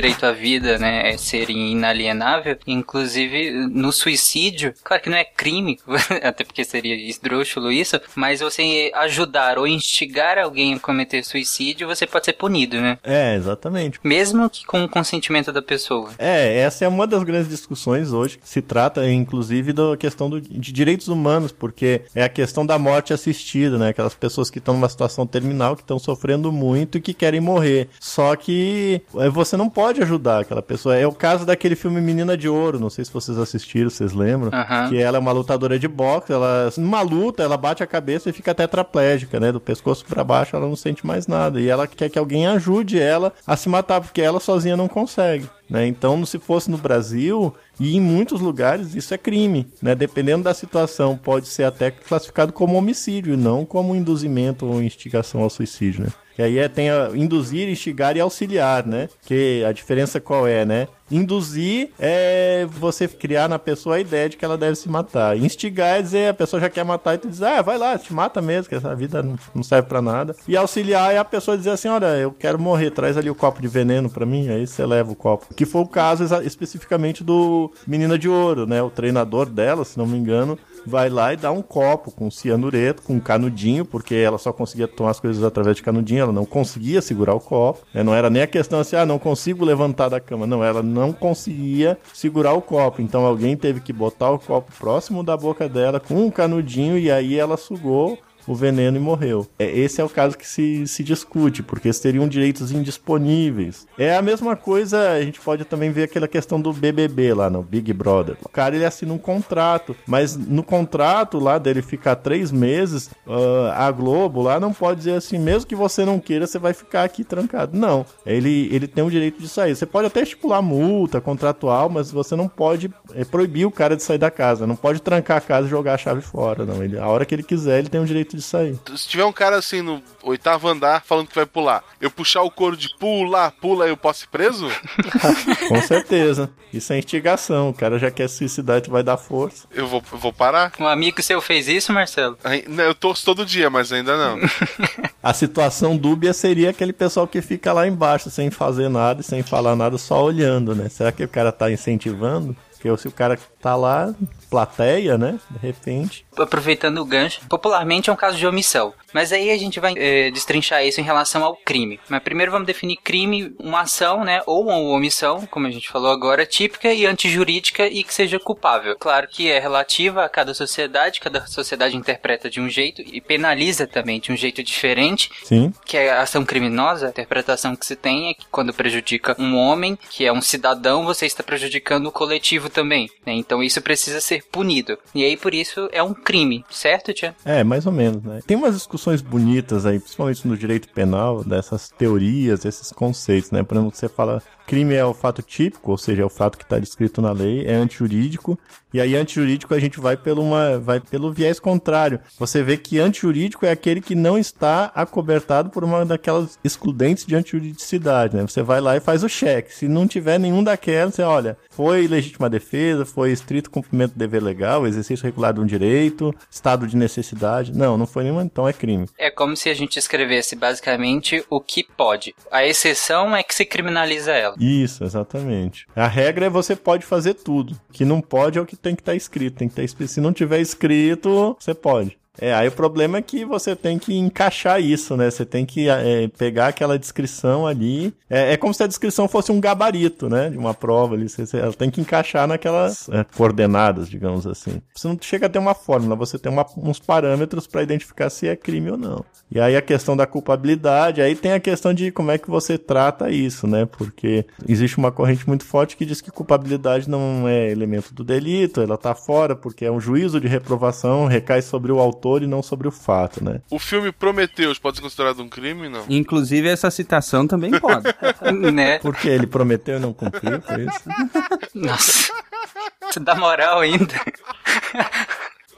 Direito à vida, né, é ser inalienável, inclusive no suicídio, claro que não é crime, até porque seria esdrúxulo isso, mas você ajudar ou instigar alguém a cometer suicídio, você pode ser punido, né? É, exatamente. Mesmo que com o consentimento da pessoa. É, essa é uma das grandes discussões hoje, se trata, inclusive, da questão do, de direitos humanos, porque é a questão da morte assistida, né? Aquelas pessoas que estão numa situação terminal, que estão sofrendo muito e que querem morrer. Só que é, você não pode ajudar aquela pessoa. É o caso daquele filme Menina de Ouro, não sei se vocês assistiram, vocês lembram? Aham. Que ela é uma lutadora de boxe, ela, numa luta, ela bate a cabeça e fica tetraplégica, né? Do pescoço pra baixo, ela não sente mais nada. E ela quer que alguém ajude ela a se matar, porque ela sozinha não consegue. Né? Então, se fosse no Brasil e em muitos lugares, isso é crime. Né? Dependendo da situação, pode ser até classificado como homicídio, não como induzimento ou instigação ao suicídio. Né? Que aí é, tem a induzir, instigar e auxiliar, né? Que a diferença qual é, né? Induzir é você criar na pessoa a ideia de que ela deve se matar. Instigar é dizer a pessoa já quer matar e tu diz, ah, vai lá, te mata mesmo, que essa vida não, serve pra nada. E auxiliar é a pessoa dizer assim, olha, eu quero morrer, traz ali o copo de veneno pra mim, aí você leva o copo. Que foi o caso especificamente do Menina de Ouro, né? O treinador dela, se não me engano, vai lá e dá um copo com cianureto, com canudinho, porque ela só conseguia tomar as coisas através de canudinho, ela não conseguia segurar o copo. né? Não era nem a questão assim, ah, não consigo levantar da cama. Não, ela não conseguia segurar o copo. Então alguém teve que botar o copo próximo da boca dela com um canudinho e aí ela sugou o veneno e morreu. É, esse é o caso que se, se discute, porque seriam direitos indisponíveis. É a mesma coisa, a gente pode também ver aquela questão do BBB lá no Big Brother. O cara ele assina um contrato, mas no contrato lá dele ficar três meses, ah, a Globo lá não pode dizer assim, mesmo que você não queira, você vai ficar aqui trancado. Não, ele, ele tem o direito de sair. Você pode até estipular multa contratual, mas você não pode é, proibir o cara de sair da casa. Não pode trancar a casa e jogar a chave fora. Não, ele, a hora que ele quiser, ele tem o direito de sair. Se tiver um cara assim no oitavo andar falando que vai pular, eu puxar o couro de pula, pula, eu posso ir preso? Com certeza. Isso é instigação. O cara já quer suicidar e tu vai dar força. Eu vou, eu vou parar? Um amigo seu fez isso, Marcelo? Eu torço todo dia, mas ainda não. A situação dúbia seria aquele pessoal que fica lá embaixo sem fazer nada e sem falar nada, só olhando, né? Será que o cara tá incentivando? Porque se o cara tá lá, plateia, né? De repente. Aproveitando o gancho, popularmente é um caso de omissão. Mas aí a gente vai eh, destrinchar isso em relação ao crime. Mas primeiro vamos definir crime, uma ação, né? Ou uma omissão, como a gente falou agora, típica e antijurídica e que seja culpável. Claro que é relativa a cada sociedade, cada sociedade interpreta de um jeito e penaliza também de um jeito diferente. Sim. Que é a ação criminosa, a interpretação que se tem é que quando prejudica um homem, que é um cidadão, você está prejudicando o coletivo também. né? Então isso precisa ser punido. E aí por isso é um crime, certo, Tia? É, mais ou menos, né? Tem umas discussões bonitas aí, principalmente no direito penal, dessas teorias, esses conceitos, né? Por exemplo, você fala crime é o fato típico, ou seja, é o fato que está descrito na lei, é antijurídico, e aí antijurídico a gente vai pelo, uma, vai pelo viés contrário. Você vê que antijurídico é aquele que não está acobertado por uma daquelas excludentes de antijuridicidade, né? Você vai lá e faz o cheque. Se não tiver nenhum daquelas, você olha, foi legítima defesa, foi estrito cumprimento do dever legal, exercício regular de um direito, estado de necessidade. Não, não foi nenhuma, então é crime. É como se a gente escrevesse basicamente o que pode. A exceção é que se criminaliza ela. Isso, exatamente. A regra é você pode fazer tudo. O que não pode é o que tem que estar escrito. Tem que estar escrito. Se não tiver escrito, você pode. É, aí o problema é que você tem que encaixar isso, né? Você tem que é, pegar aquela descrição ali. É, é como se a descrição fosse um gabarito, né? De uma prova ali. Você, você- ela tem que encaixar naquelas é, coordenadas, digamos assim. Você não chega a ter uma fórmula, você tem uma- uns parâmetros para identificar se é crime ou não. E aí a questão da culpabilidade, aí tem a questão de como é que você trata isso, né? Porque existe uma corrente muito forte que diz que culpabilidade não é elemento do delito, ela tá fora porque é um juízo de reprovação, recai sobre o autor e não sobre o fato, né? O filme Prometeus pode ser considerado um crime, não? Inclusive, essa citação também pode. né? Porque ele prometeu e não cumpriu, foi isso? Nossa. Você dá moral ainda.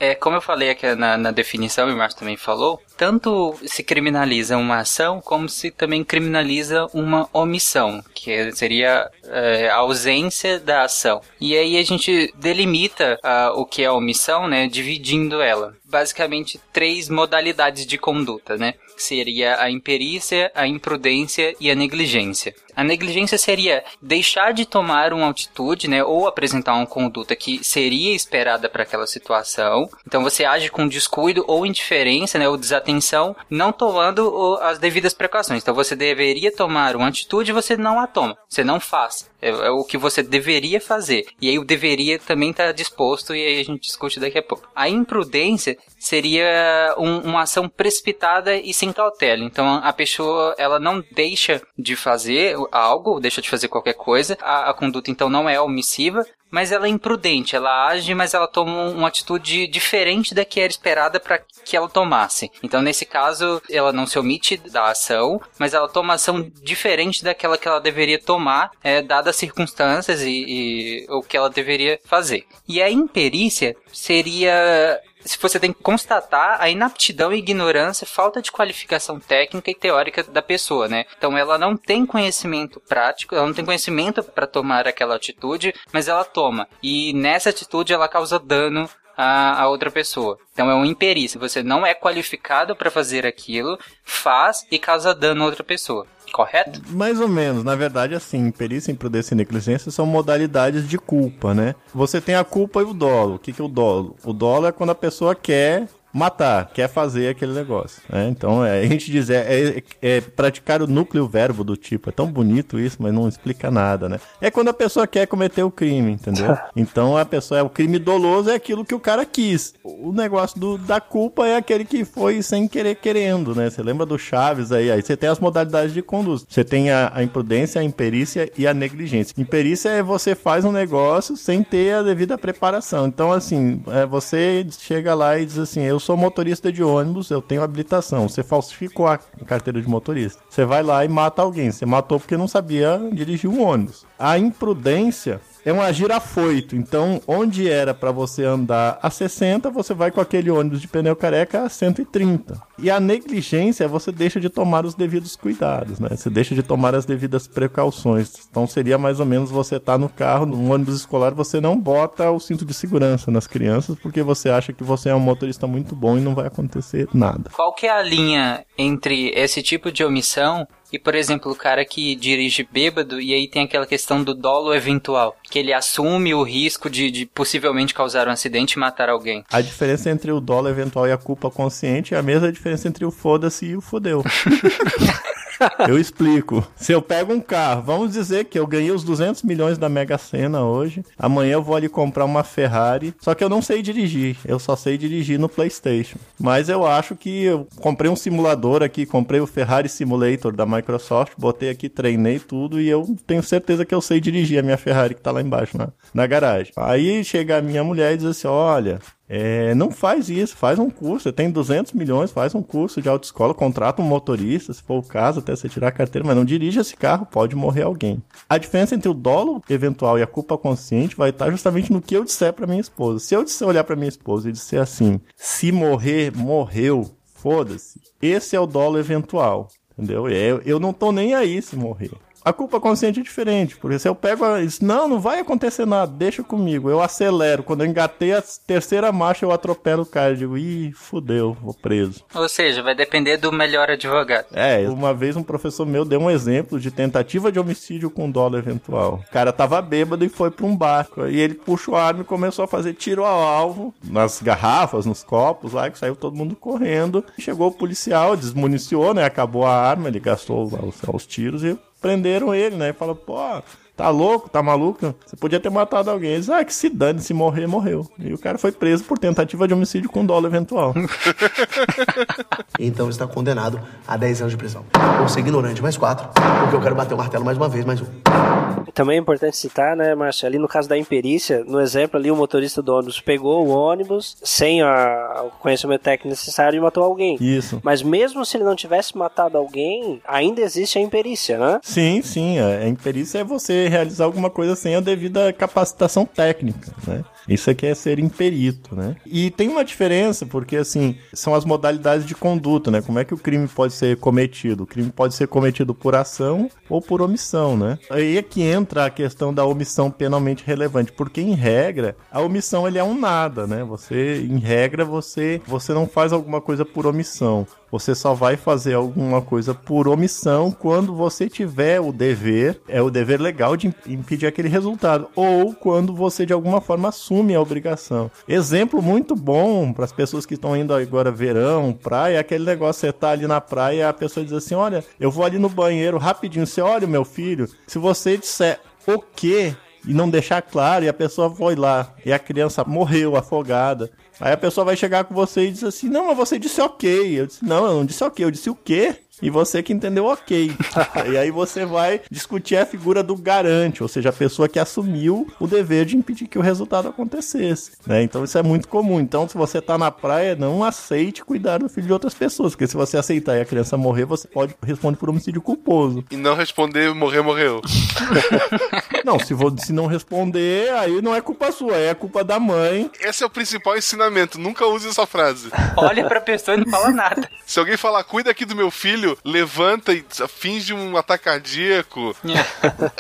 É, como eu falei aqui na, na definição, e o Márcio também falou, tanto se criminaliza uma ação, como se também criminaliza uma omissão, que seria é, a ausência da ação. E aí a gente delimita ah, o que é a omissão, né, dividindo ela. Basicamente, três modalidades de conduta, né? Seria a imperícia, a imprudência e a negligência. A negligência seria deixar de tomar uma atitude, né, ou apresentar uma conduta que seria esperada para aquela situação. Então você age com descuido ou indiferença, né, ou desatenção, não tomando as devidas precauções. Então você deveria tomar uma atitude e você não a toma, você não faz. É, é o que você deveria fazer. E aí o deveria também está disposto e aí a gente discute daqui a pouco. A imprudência seria um- uma ação precipitada e sem cautela. Então a pessoa ela não deixa de fazer algo, deixa de fazer qualquer coisa. A, a conduta então não é omissiva, mas ela é imprudente. Ela age, mas ela toma um- uma atitude diferente da que era esperada para que ela tomasse. Então nesse caso ela não se omite da ação, mas ela toma ação diferente daquela que ela deveria tomar, é, dadas as circunstâncias e, e o que ela deveria fazer. E a imperícia seria se você tem que constatar a inaptidão e ignorância, falta de qualificação técnica e teórica da pessoa, né? Então ela não tem conhecimento prático, ela não tem conhecimento para tomar aquela atitude, mas ela toma. E nessa atitude ela causa dano a, outra pessoa. Então é um imperícia. Você não é qualificado para fazer aquilo, faz e causa dano a outra pessoa. Correto? Mais ou menos, na verdade, assim, perícia, imprudência e negligência são modalidades de culpa, né? Você tem a culpa e o dolo. O que, que é o dolo? O dolo é quando a pessoa quer matar, quer fazer aquele negócio. Né? Então, é, a gente diz, é, é- é praticar o núcleo verbo do tipo. É tão bonito isso, mas não explica nada, né? É quando a pessoa quer cometer o crime, entendeu? Então, a pessoa é o crime doloso, é aquilo que o cara quis. O negócio do- da culpa é aquele que foi sem querer querendo, né? Você lembra do Chaves aí? Aí você tem as modalidades de conduta. Você tem a, a imprudência, a imperícia e a negligência. Imperícia é você faz um negócio sem ter a devida preparação. Então, assim, é, você chega lá e diz assim: Eu sou motorista de ônibus, eu tenho habilitação. Você falsificou a carteira de motorista. Você vai lá e mata alguém. Você matou porque não sabia dirigir um ônibus. A imprudência é um agir afoito. Então, onde era para você andar a 60, você vai com aquele ônibus de pneu careca a 130. E a negligência é você deixa de tomar os devidos cuidados, né? Você deixa de tomar as devidas precauções. Então, seria mais ou menos você tá no carro, num ônibus escolar, você não bota o cinto de segurança nas crianças porque você acha que você é um motorista muito bom e não vai acontecer nada. Qual que é a linha entre esse tipo de omissão e, por exemplo, o cara que dirige bêbado e aí tem aquela questão do dolo eventual, que ele assume o risco de, de possivelmente causar um acidente e matar alguém. A diferença entre o dolo eventual e a culpa consciente é a mesma diferença entre o foda-se e o fodeu. Eu explico. Se eu pego um carro, vamos dizer que eu ganhei os 200 milhões da Mega Sena hoje. Amanhã eu vou ali comprar uma Ferrari. Só que eu não sei dirigir. Eu só sei dirigir no PlayStation. Mas eu acho que eu comprei um simulador aqui. Comprei o Ferrari Simulator da Microsoft. Botei aqui, treinei tudo. E eu tenho certeza que eu sei dirigir a minha Ferrari que tá lá embaixo na, na garagem. Aí chega a minha mulher e diz assim: Olha. É, não faz isso, faz um curso. Você tem 200 milhões, faz um curso de autoescola, contrata um motorista, se for o caso, até você tirar a carteira, mas não dirija esse carro, pode morrer alguém. A diferença entre o dolo eventual e a culpa consciente vai estar justamente no que eu disser para minha esposa. Se eu disser, olhar para minha esposa e disser assim: se morrer, morreu, foda-se. Esse é o dolo eventual, entendeu? Eu, eu não tô nem aí se morrer. A culpa consciente é diferente, porque se eu pego isso, não, não vai acontecer nada, deixa comigo. Eu acelero, quando eu engatei a terceira marcha, eu atropelo o cara. Eu digo, ih, fudeu, vou preso. Ou seja, vai depender do melhor advogado. É, uma vez um professor meu deu um exemplo de tentativa de homicídio com dolo eventual. O cara tava bêbado e foi pra um barco. E ele puxou a arma e começou a fazer tiro ao alvo nas garrafas, nos copos lá, que saiu todo mundo correndo. Chegou o policial, desmuniciou, né? Acabou a arma, ele gastou os, os tiros e prenderam ele, né? E falou, pô, tá louco, tá maluco? Você podia ter matado alguém. Eles, ah, que se dane, se morrer, morreu. E o cara foi preso por tentativa de homicídio com dolo eventual. Então está condenado a 10 anos de prisão. Por ser ignorante, mais 4. Porque eu quero bater o martelo mais uma vez, mais um. Também é importante citar, né, Márcio, ali no caso da imperícia, no exemplo ali, o motorista do ônibus pegou o ônibus sem a- o conhecimento técnico necessário e matou alguém. Isso. Mas mesmo se ele não tivesse matado alguém, ainda existe a imperícia, né? Sim, sim. A a imperícia é você realizar alguma coisa sem a devida capacitação técnica, né? Isso aqui é ser imperito, né? E tem uma diferença, porque assim, são as modalidades de conduta, né? Como é que o crime pode ser cometido? O crime pode ser cometido por ação ou por omissão, né? Aí é que entra a questão da omissão penalmente relevante, porque em regra, a omissão ele é um nada, né? Você, em regra, você, você não faz alguma coisa por omissão. Você só vai fazer alguma coisa por omissão quando você tiver o dever, é o dever legal de impedir aquele resultado, ou quando você de alguma forma assume a obrigação. Exemplo muito bom para as pessoas que estão indo agora verão, praia, é aquele negócio você tá ali na praia a pessoa diz assim: "Olha, eu vou ali no banheiro rapidinho". Você olha, meu filho, se você disser o quê? e não deixar claro, e a pessoa foi lá, e a criança morreu afogada. Aí a pessoa vai chegar com você e diz assim: Não, mas você disse ok. Eu disse: Não, eu não disse ok, eu disse o quê? E você que entendeu ok. e aí você vai discutir a figura do garante, ou seja, a pessoa que assumiu o dever de impedir que o resultado acontecesse. Né? Então isso é muito comum. Então, se você tá na praia, não aceite cuidar do filho de outras pessoas. Porque se você aceitar e a criança morrer, você pode responder por homicídio culposo. E não responder morrer, morreu. Não, se, vo- se não responder, aí não é culpa sua, é culpa da mãe. Esse é o principal ensinamento. Nunca use essa frase. Olha pra pessoa e não fala nada. Se alguém falar, cuida aqui do meu filho, levanta e finge um ataque cardíaco,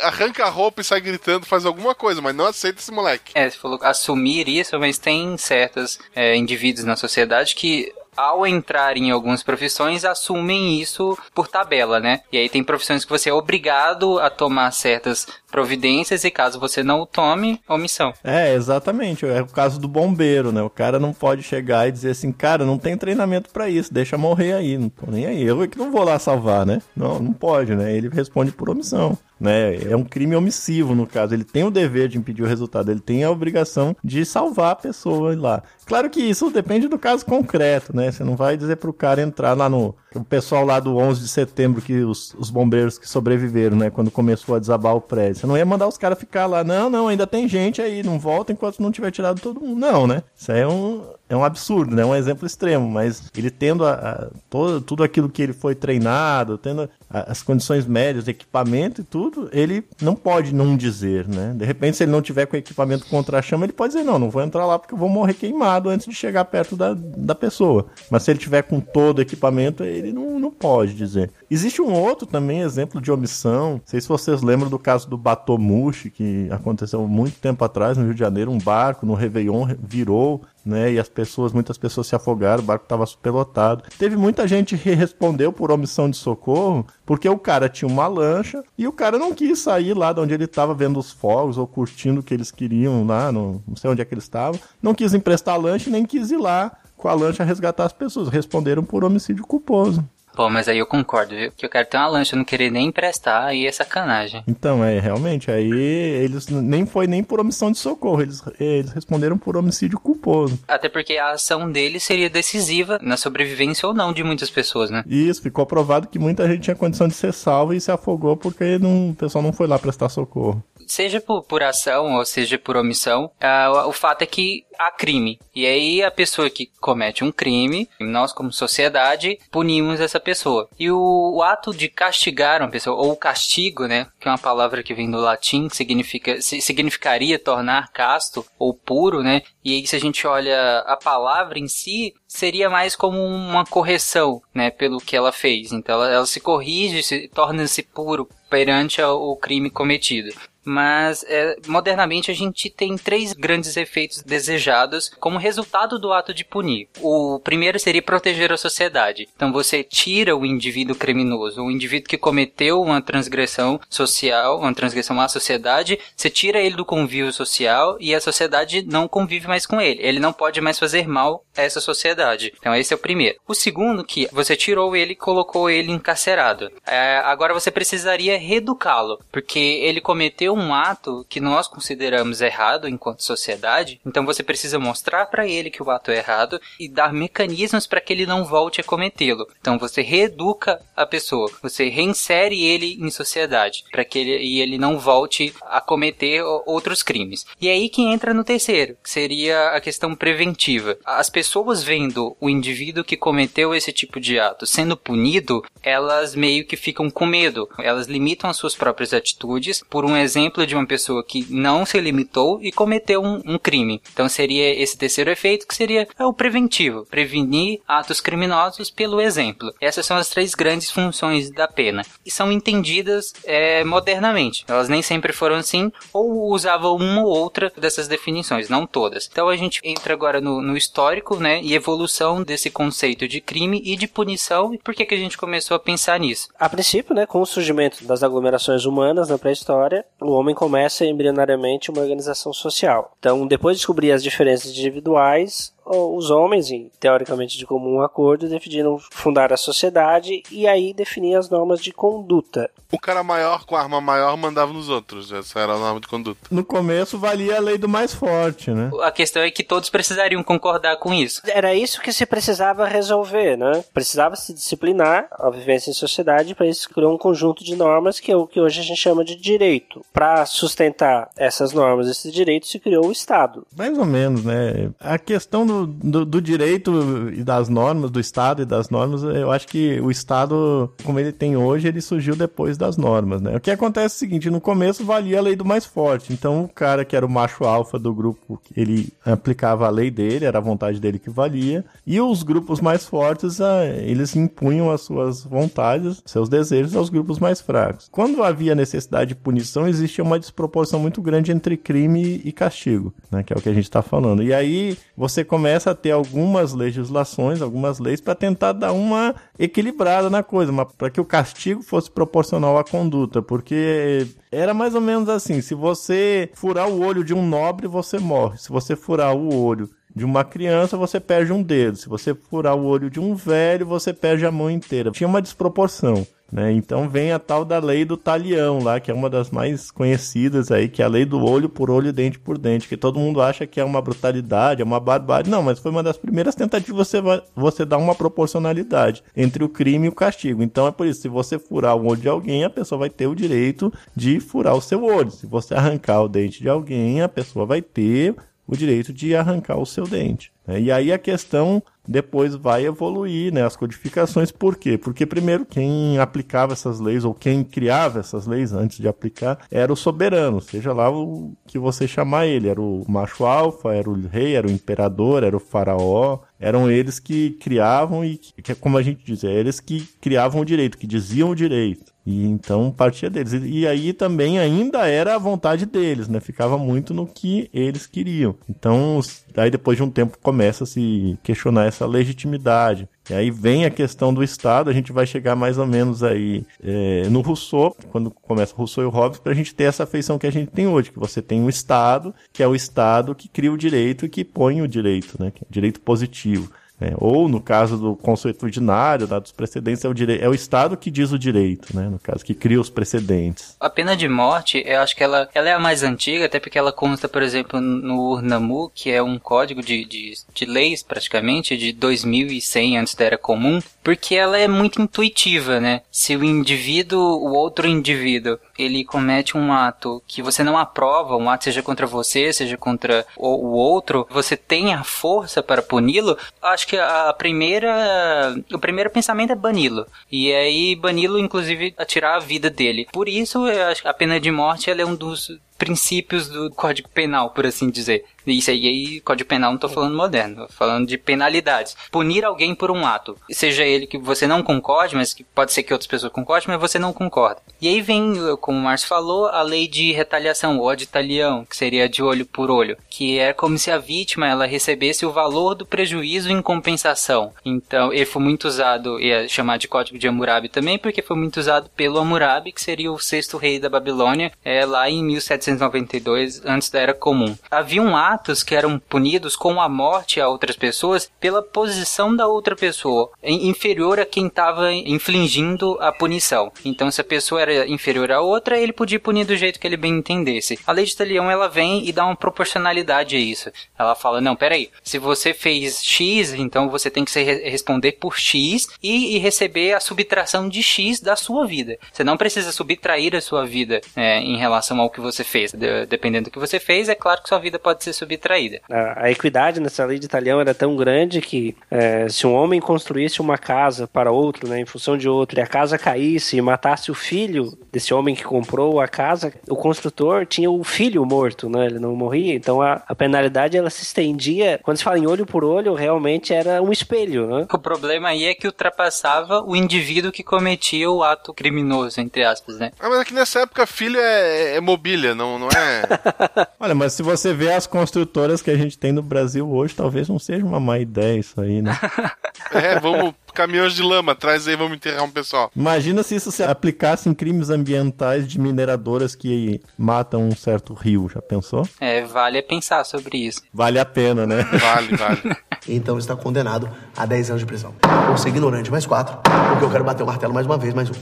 arranca a roupa e sai gritando, faz alguma coisa, mas não aceita esse moleque. É, você falou assumir isso, mas tem certos é, indivíduos na sociedade que ao entrar em algumas profissões, assumem isso por tabela, né? E aí tem profissões que você é obrigado a tomar certas providências e caso você não o tome, omissão. É, exatamente. É o caso do bombeiro, né? O cara não pode chegar e dizer assim, cara, não tem treinamento pra isso, deixa morrer aí, não tô nem aí. Eu é que não vou lá salvar, né? Não, não pode, né? Ele responde por omissão. Né? É um crime omissivo, no caso. Ele tem o dever de impedir o resultado, ele tem a obrigação de salvar a pessoa lá. Claro que isso depende do caso concreto, né? Você não vai dizer pro cara entrar lá no. O pessoal lá do 11 de setembro, que os, os bombeiros que sobreviveram, né? Quando começou a desabar o prédio. Você não ia mandar os caras ficar lá, não, não, ainda tem gente aí, não volta enquanto não tiver tirado todo mundo. Não, né? Isso aí é um, é um absurdo, né? Um exemplo extremo, mas ele tendo a, a- todo, tudo aquilo que ele foi treinado, tendo a- as condições médias, equipamento e tudo, ele não pode não dizer, né? De repente, se ele não tiver com equipamento contra a chama, ele pode dizer, não, não vou entrar lá porque eu vou morrer queimado antes de chegar perto da, da pessoa. Mas se ele tiver com todo o equipamento, ele não, não pode dizer. Existe um outro também exemplo de omissão, não sei se vocês lembram do caso do Batomushi, que aconteceu muito tempo atrás no Rio de Janeiro, um barco no Réveillon virou né? E as pessoas, muitas pessoas se afogaram, o barco estava superlotado. Teve muita gente que respondeu por omissão de socorro, porque o cara tinha uma lancha e o cara não quis sair lá de onde ele estava vendo os fogos ou curtindo o que eles queriam lá, no, não sei onde é que eles estavam. Não quis emprestar a lancha e nem quis ir lá com a lancha resgatar as pessoas. Responderam por homicídio culposo. Pô, mas aí eu concordo, viu? Que eu quero ter uma lancha, não querer nem emprestar, aí é sacanagem. Então, é, realmente, aí eles nem foi nem por omissão de socorro, eles, eles responderam por homicídio culposo. Até porque a ação dele seria decisiva na sobrevivência ou não de muitas pessoas, né? Isso, ficou provado que muita gente tinha condição de ser salva e se afogou porque não, o pessoal não foi lá prestar socorro. Seja por, por ação ou seja por omissão, ah, o fato é que há crime. E aí a pessoa que comete um crime, nós como sociedade punimos essa pessoa. E o, o ato de castigar uma pessoa, ou castigo, né, que é uma palavra que vem do latim, que significa, si- significaria tornar casto ou puro, né? E aí se a gente olha a palavra em si, seria mais como uma correção, né, pelo que ela fez. Então ela, ela se corrige, se torna-se puro perante o crime cometido. Mas é, modernamente a gente tem três grandes efeitos desejados como resultado do ato de punir. O primeiro seria proteger a sociedade. Então você tira o indivíduo criminoso, o indivíduo que cometeu uma transgressão social, uma transgressão à sociedade, você tira ele do convívio social e a sociedade não convive mais com ele. Ele não pode mais fazer mal a essa sociedade. Então esse é o primeiro. O segundo que você tirou ele e colocou ele encarcerado. É, agora você precisaria reeducá-lo, porque ele cometeu um ato que nós consideramos errado enquanto sociedade. Então você precisa mostrar para ele que o ato é errado e dar mecanismos para que ele não volte a cometê-lo. Então você reeduca a pessoa, você reinsere ele em sociedade para que ele e ele não volte a cometer outros crimes. E é aí que entra no terceiro, que seria a questão preventiva. As pessoas vendo o indivíduo que cometeu esse tipo de ato sendo punido, elas meio que ficam com medo. Elas limitam as suas próprias atitudes por um exemplo exemplo de uma pessoa que não se limitou e cometeu um, um crime. Então seria esse terceiro efeito que seria é, o preventivo, prevenir atos criminosos pelo exemplo. Essas são as três grandes funções da pena e são entendidas é, modernamente. Elas nem sempre foram assim ou usavam uma ou outra dessas definições, não todas. Então a gente entra agora no, no histórico, né, e evolução desse conceito de crime e de punição e por que que a gente começou a pensar nisso. A princípio, né, com o surgimento das aglomerações humanas na pré-história, homem começa embrionariamente uma organização social. Então, depois de descobrir as diferenças individuais, os homens, em, teoricamente de comum acordo, decidiram fundar a sociedade e aí definir as normas de conduta. O cara maior com a arma maior mandava nos outros. Essa era a norma de conduta. No começo valia a lei do mais forte, né? A questão é que todos precisariam concordar com isso. Era isso que se precisava resolver, né? Precisava se disciplinar a vivência em sociedade, para isso criou um conjunto de normas que é o que hoje a gente chama de direito. Para sustentar essas normas, esses direitos, se criou o Estado. Mais ou menos, né? A questão do, do, do direito e das normas, do Estado e das normas, eu acho que o Estado, como ele tem hoje, ele surgiu depois das normas, né? O que acontece é o seguinte, no começo valia a lei do mais forte, então o cara que era o macho alfa do grupo, ele aplicava a lei dele, era a vontade dele que valia, e os grupos mais fortes, ah, eles impunham as suas vontades, seus desejos aos grupos mais fracos. Quando havia necessidade de punição, existia uma desproporção muito grande entre crime e castigo, né? Que é o que a gente está falando. E aí você começa a ter algumas legislações, algumas leis para tentar dar uma equilibrada na coisa, para que o castigo fosse proporcional à conduta, porque era mais ou menos assim: se você furar o olho de um nobre, você morre. Se você furar o olho de uma criança, você perde um dedo. Se você furar o olho de um velho, você perde a mão inteira. Tinha uma desproporção. Né? Então vem a tal da lei do talião lá, que é uma das mais conhecidas aí, que é a lei do olho por olho, dente por dente, que todo mundo acha que é uma brutalidade, é uma barbárie. Não, mas foi uma das primeiras tentativas você, você dar uma proporcionalidade entre o crime e o castigo. Então é por isso, se você furar o olho de alguém, a pessoa vai ter o direito de furar o seu olho. Se você arrancar o dente de alguém, a pessoa vai ter o direito de arrancar o seu dente. Né? E aí a questão depois vai evoluir, né, as codificações. Por quê? Porque primeiro quem aplicava essas leis ou quem criava essas leis antes de aplicar era o soberano, seja lá o que você chamar ele, era o macho alfa, era o rei, era o imperador, era o faraó, eram eles que criavam e que, como a gente diz, é eles que criavam o direito, que diziam o direito. E então partia deles. E, e, aí também ainda era a vontade deles, né? Ficava muito no que eles queriam. Então, aí depois de um tempo começa a se questionar essa legitimidade. E aí vem a questão do Estado, a gente vai chegar mais ou menos aí é, no Rousseau, quando começa o Rousseau e Hobbes, para a gente ter essa feição que a gente tem hoje, que você tem um Estado, que é o Estado que cria o direito e que põe o direito, né? É o direito positivo. Né? Ou, no caso do consuetudinário, dos precedentes, é o, é o Estado que diz o direito, né? no caso, que cria os precedentes. A pena de morte, eu acho que ela, ela é a mais antiga, até porque ela consta, por exemplo, no Urnamu, que é um código de, de, de leis, praticamente, de 2100 antes da Era Comum, porque ela é muito intuitiva, né? Se o indivíduo, o outro indivíduo, ele comete um ato que você não aprova, um ato seja contra você, seja contra o, outro, você tem a força para puni-lo, acho que a primeira, o primeiro pensamento é bani-lo. E aí bani-lo, inclusive, a tirar a vida dele. Por isso, eu acho que a pena de morte ela é um dos princípios do Código Penal, por assim dizer. Isso aí, Código Penal não tô falando moderno, tô falando de penalidades. Punir alguém por um ato, seja ele que você não concorde, mas que pode ser que outras pessoas concordem, mas você não concorda. E aí vem, como o Márcio falou, a lei de retaliação, ou de talião, que seria de olho por olho, que é como se a vítima ela recebesse o valor do prejuízo em compensação. Então, ele foi muito usado, ia chamar de Código de Hammurabi também, porque foi muito usado pelo Hammurabi, que seria o sexto rei da Babilônia, é, lá em 1700 1992, antes da Era Comum. Haviam atos que eram punidos com a morte a outras pessoas pela posição da outra pessoa, inferior a quem estava infligindo a punição. Então, se a pessoa era inferior a outra, ele podia punir do jeito que ele bem entendesse. A lei de Talião, ela vem e dá uma proporcionalidade a isso. Ela fala, não, peraí, se você fez X, então você tem que responder por X e, e, receber a subtração de X da sua vida. Você não precisa subtrair a sua vida é, em relação ao que você fez. De- dependendo do que você fez, é claro que sua vida pode ser subtraída. A, a equidade nessa lei de Italião era tão grande que é, se um homem construísse uma casa para outro, né, em função de outro, e a casa caísse e matasse o filho desse homem que comprou a casa, o construtor tinha o filho morto, né, ele não morria. Então a, a penalidade ela se estendia. Quando se fala em olho por olho, realmente era um espelho, né? O problema aí é que ultrapassava o indivíduo que cometia o ato criminoso, entre aspas, né? Ah, mas é que nessa época filho é, é mobília, não, não é. Olha, mas se você vê as construtoras que a gente tem no Brasil hoje, talvez não seja uma má ideia isso aí, né? é, vamos. Caminhões de lama, traz aí, vamos enterrar um pessoal. Imagina se isso se aplicasse em crimes ambientais de mineradoras que matam um certo rio, já pensou? É, vale pensar sobre isso. Vale a pena, né? Vale, vale. Então está condenado a 10 anos de prisão. Por ser ignorante, mais 4. Porque eu quero bater o martelo mais uma vez, mais um.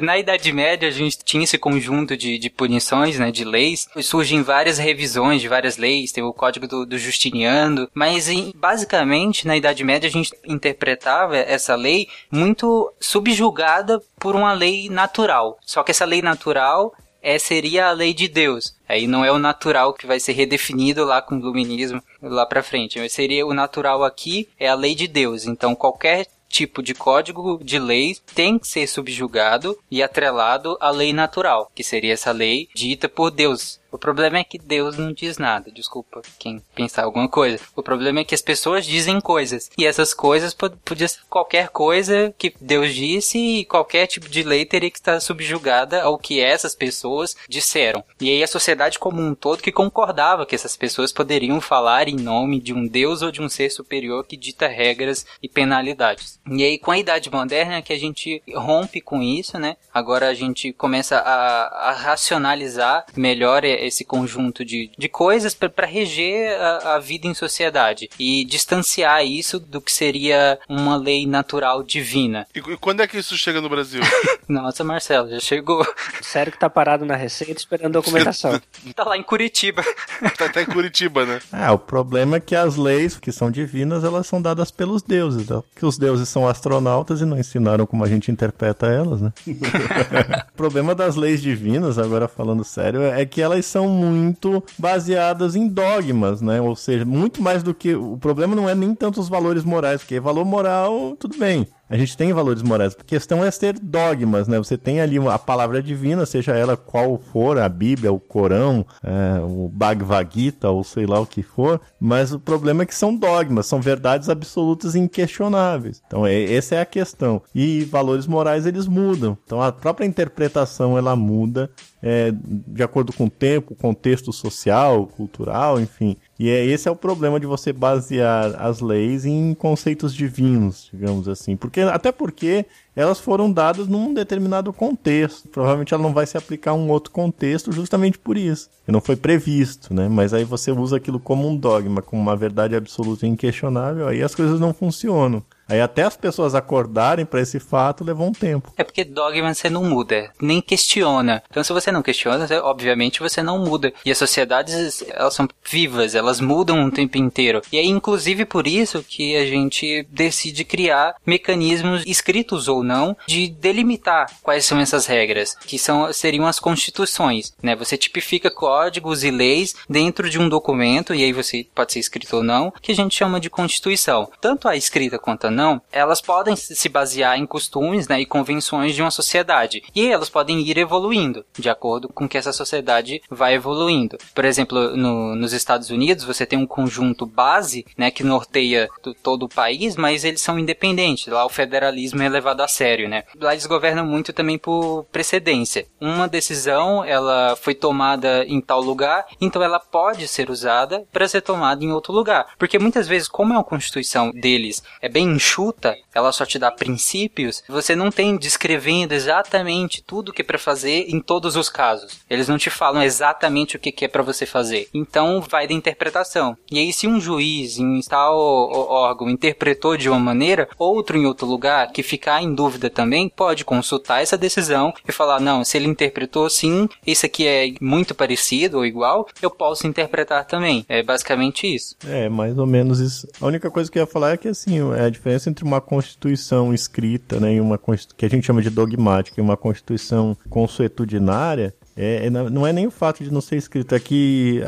Na Idade Média, a gente tinha esse conjunto de, de punições, né, de leis. E Surgem várias revisões de várias leis, tem o Código do, do Justiniano. Mas, em- basicamente, na Idade Média, a gente interpretava essa lei muito subjugada por uma lei natural. Só que essa lei natural é, seria a lei de Deus. Aí não é o natural que vai ser redefinido lá com o iluminismo lá pra frente. Mas Seria o natural aqui é a lei de Deus. Então qualquer tipo de código de lei tem que ser subjugado e atrelado à lei natural, que seria essa lei dita por Deus. O problema é que Deus não diz nada, desculpa quem pensar alguma coisa. O problema é que as pessoas dizem coisas, e essas coisas pod- podia ser qualquer coisa que Deus disse e qualquer tipo de lei teria que estar subjugada ao que essas pessoas disseram. E aí a sociedade como um todo que concordava que essas pessoas poderiam falar em nome de um Deus ou de um ser superior que dita regras e penalidades. E aí com a idade moderna que a gente rompe com isso, né? Agora a gente começa a, a racionalizar melhor esse conjunto de, de coisas para reger a, a vida em sociedade e distanciar isso do que seria uma lei natural divina. E, e quando é que isso chega no Brasil? Nossa, Marcelo, já chegou. Sério que tá parado na Receita esperando documentação. Tá lá em Curitiba. tá até em Curitiba, né? Ah, o problema é que as leis que são divinas, elas são dadas pelos deuses, né? que os deuses são astronautas e não ensinaram como a gente interpreta elas, né? o problema das leis divinas, agora falando sério, é que elas são muito baseadas em dogmas, né? Ou seja, muito mais do que o problema não é nem tanto os valores morais, porque valor moral, tudo bem. A gente tem valores morais. A questão é ter dogmas, né? Você tem ali a palavra divina, seja ela qual for, a Bíblia, o Corão, é, o Bhagavad Gita, ou sei lá o que for, mas o problema é que são dogmas, são verdades absolutas inquestionáveis. Então, é, essa é a questão. E valores morais, eles mudam. Então, a própria interpretação, ela muda é, de acordo com o tempo, contexto social, cultural, enfim. E é, esse é o problema de você basear as leis em conceitos divinos, digamos assim. Porque, até porque elas foram dadas num determinado contexto. Provavelmente ela não vai se aplicar a um outro contexto justamente por isso. E não foi previsto, né? Mas aí você usa aquilo como um dogma, como uma verdade absoluta e inquestionável, aí as coisas não funcionam. Aí até as pessoas acordarem para esse fato levou um tempo. É porque dogma você não muda, nem questiona. Então se você não questiona, obviamente você não muda. E as sociedades, elas são vivas, elas mudam o tempo inteiro. E é inclusive por isso que a gente decide criar mecanismos escritos ou não de delimitar quais são essas regras, que são seriam as constituições, né? Você tipifica códigos e leis dentro de um documento e aí você pode ser escrito ou não, que a gente chama de constituição. Tanto a escrita quanto a não, elas podem se basear em costumes né, e convenções de uma sociedade. E elas podem ir evoluindo, de acordo com que essa sociedade vai evoluindo. Por exemplo, no- nos Estados Unidos, você tem um conjunto base né, que norteia to- todo o país, mas eles são independentes. Lá o federalismo é levado a sério. Né? Lá eles governam muito também por precedência. Uma decisão ela foi tomada em tal lugar, então ela pode ser usada para ser tomada em outro lugar. Porque muitas vezes, como é uma constituição deles é bem enxuta, ela só te dá princípios, você não tem descrevendo exatamente tudo que é para fazer em todos os casos. Eles não te falam exatamente o que é para você fazer. Então vai da interpretação. E aí se um juiz em tal órgão interpretou de uma maneira, outro em outro lugar que ficar em dúvida também pode consultar essa decisão e falar não, se ele interpretou assim, isso aqui é muito parecido ou igual, eu posso interpretar também. É basicamente isso. É, mais ou menos isso. A única coisa que eu ia falar é que, assim, é a diferença entre uma constituição escrita, né, e uma que a gente chama de dogmática, e uma constituição consuetudinária, É, é, não é nem o fato de não ser escrito, é que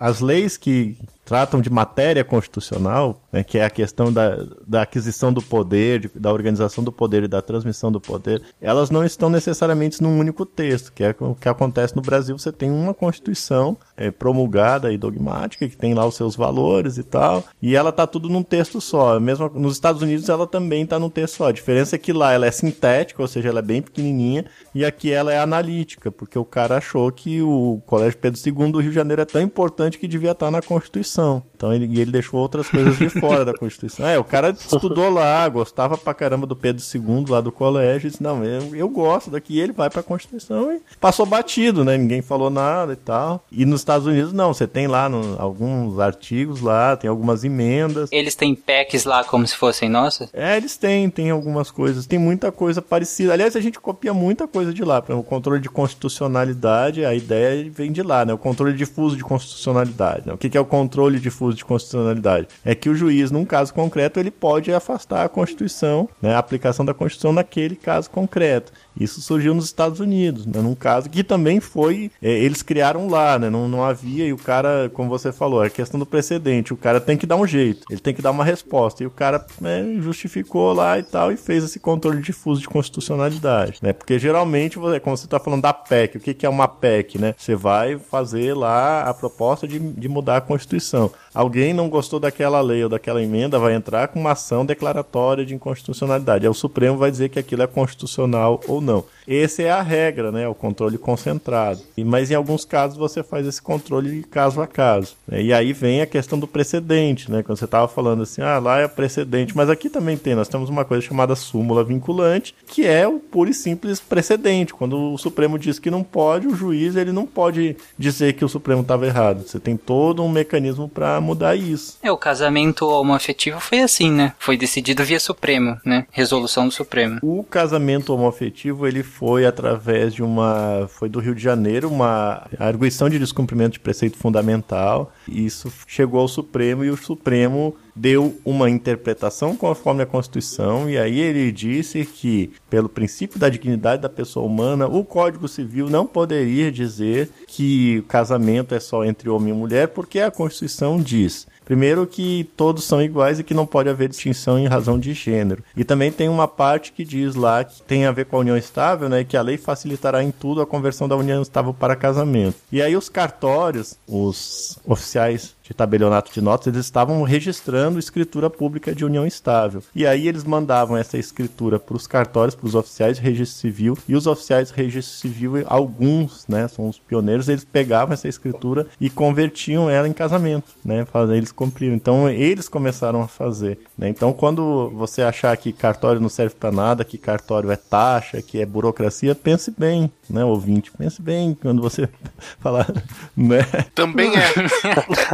as leis que tratam de matéria constitucional, né, que é a questão da, da aquisição do poder, de- da organização do poder e da transmissão do poder, elas não estão necessariamente num único texto, que é o que acontece no Brasil. Você tem uma Constituição é, promulgada e dogmática, que tem lá os seus valores e tal, e ela tá tudo num texto só. Mesmo nos Estados Unidos ela também tá num texto só. A diferença é que lá ela é sintética, ou seja, ela é bem pequenininha, e aqui ela é analítica, porque o cara achou que o Colégio Pedro II do Rio de Janeiro é tão importante que devia estar na Constituição. Então ele, ele deixou outras coisas de fora da Constituição. É, o cara estudou lá, gostava pra caramba do Pedro II lá do colégio, e disse, não, eu, eu gosto daqui, ele vai pra Constituição e passou batido, né? Ninguém falou nada e tal. E nos Estados Unidos, não, você tem lá no- alguns artigos lá, tem algumas emendas. Eles têm PECs lá como se fossem nossas? É, eles têm, tem algumas coisas, tem muita coisa parecida. Aliás, a gente copia muita coisa de lá. Por exemplo, o controle de constitucionalidade, a ideia vem de lá, né? O controle difuso de constitucionalidade. né? O que que é o controle difuso de constitucionalidade? É que o juiz, num caso concreto, ele pode afastar a Constituição, né? A aplicação da Constituição naquele caso concreto. Isso surgiu nos Estados Unidos, né? num caso que também foi. é, eles criaram lá, né? Não, não havia, e o cara, como você falou, é questão do precedente. O cara tem que dar um jeito, ele tem que dar uma resposta. E o cara né, justificou lá e tal, e fez esse controle difuso de constitucionalidade. Né? Porque geralmente, você- como você está falando da PEC, o que, que é uma PEC? Né? Você vai fazer lá a proposta de, de mudar a Constituição. Alguém não gostou daquela lei ou daquela emenda, vai entrar com uma ação declaratória de inconstitucionalidade. Aí o Supremo vai dizer que aquilo é constitucional ou não. Essa é a regra, né? O controle concentrado. E, mas em alguns casos você faz esse controle caso a caso. né? E aí vem a questão do precedente, né? Quando você estava falando assim, ah, lá é precedente. Mas aqui também tem, nós temos uma coisa chamada súmula vinculante, que é o puro e simples precedente. Quando o Supremo diz que não pode, o juiz ele não pode dizer que o Supremo estava errado. Você tem todo um mecanismo para mudar isso. É, o casamento homoafetivo foi assim, né? Foi decidido via Supremo, né? Resolução do Supremo. O casamento homoafetivo ele foi através de uma foi do Rio de Janeiro uma arguição de descumprimento de preceito fundamental. E isso chegou ao Supremo e o Supremo deu uma interpretação conforme a Constituição e aí ele disse que pelo princípio da dignidade da pessoa humana o Código Civil não poderia dizer que o casamento é só entre homem e mulher porque a Constituição diz Primeiro que todos são iguais e que não pode haver distinção em razão de gênero. E também tem uma parte que diz lá que tem a ver com a união estável, né, que a lei facilitará em tudo a conversão da união estável para casamento. E aí os cartórios, os oficiais de tabelionato de notas, eles estavam registrando escritura pública de união estável. E aí eles mandavam essa escritura para os cartórios, para os oficiais de registro civil, e os oficiais de registro civil, alguns, né, são os pioneiros, eles pegavam essa escritura e convertiam ela em casamento, né, eles cumpriram. Então eles começaram a fazer, né? Então quando você achar que cartório não serve para nada, que cartório é taxa, que é burocracia, pense bem, né, ouvinte, pense bem quando você falar, né? Também é.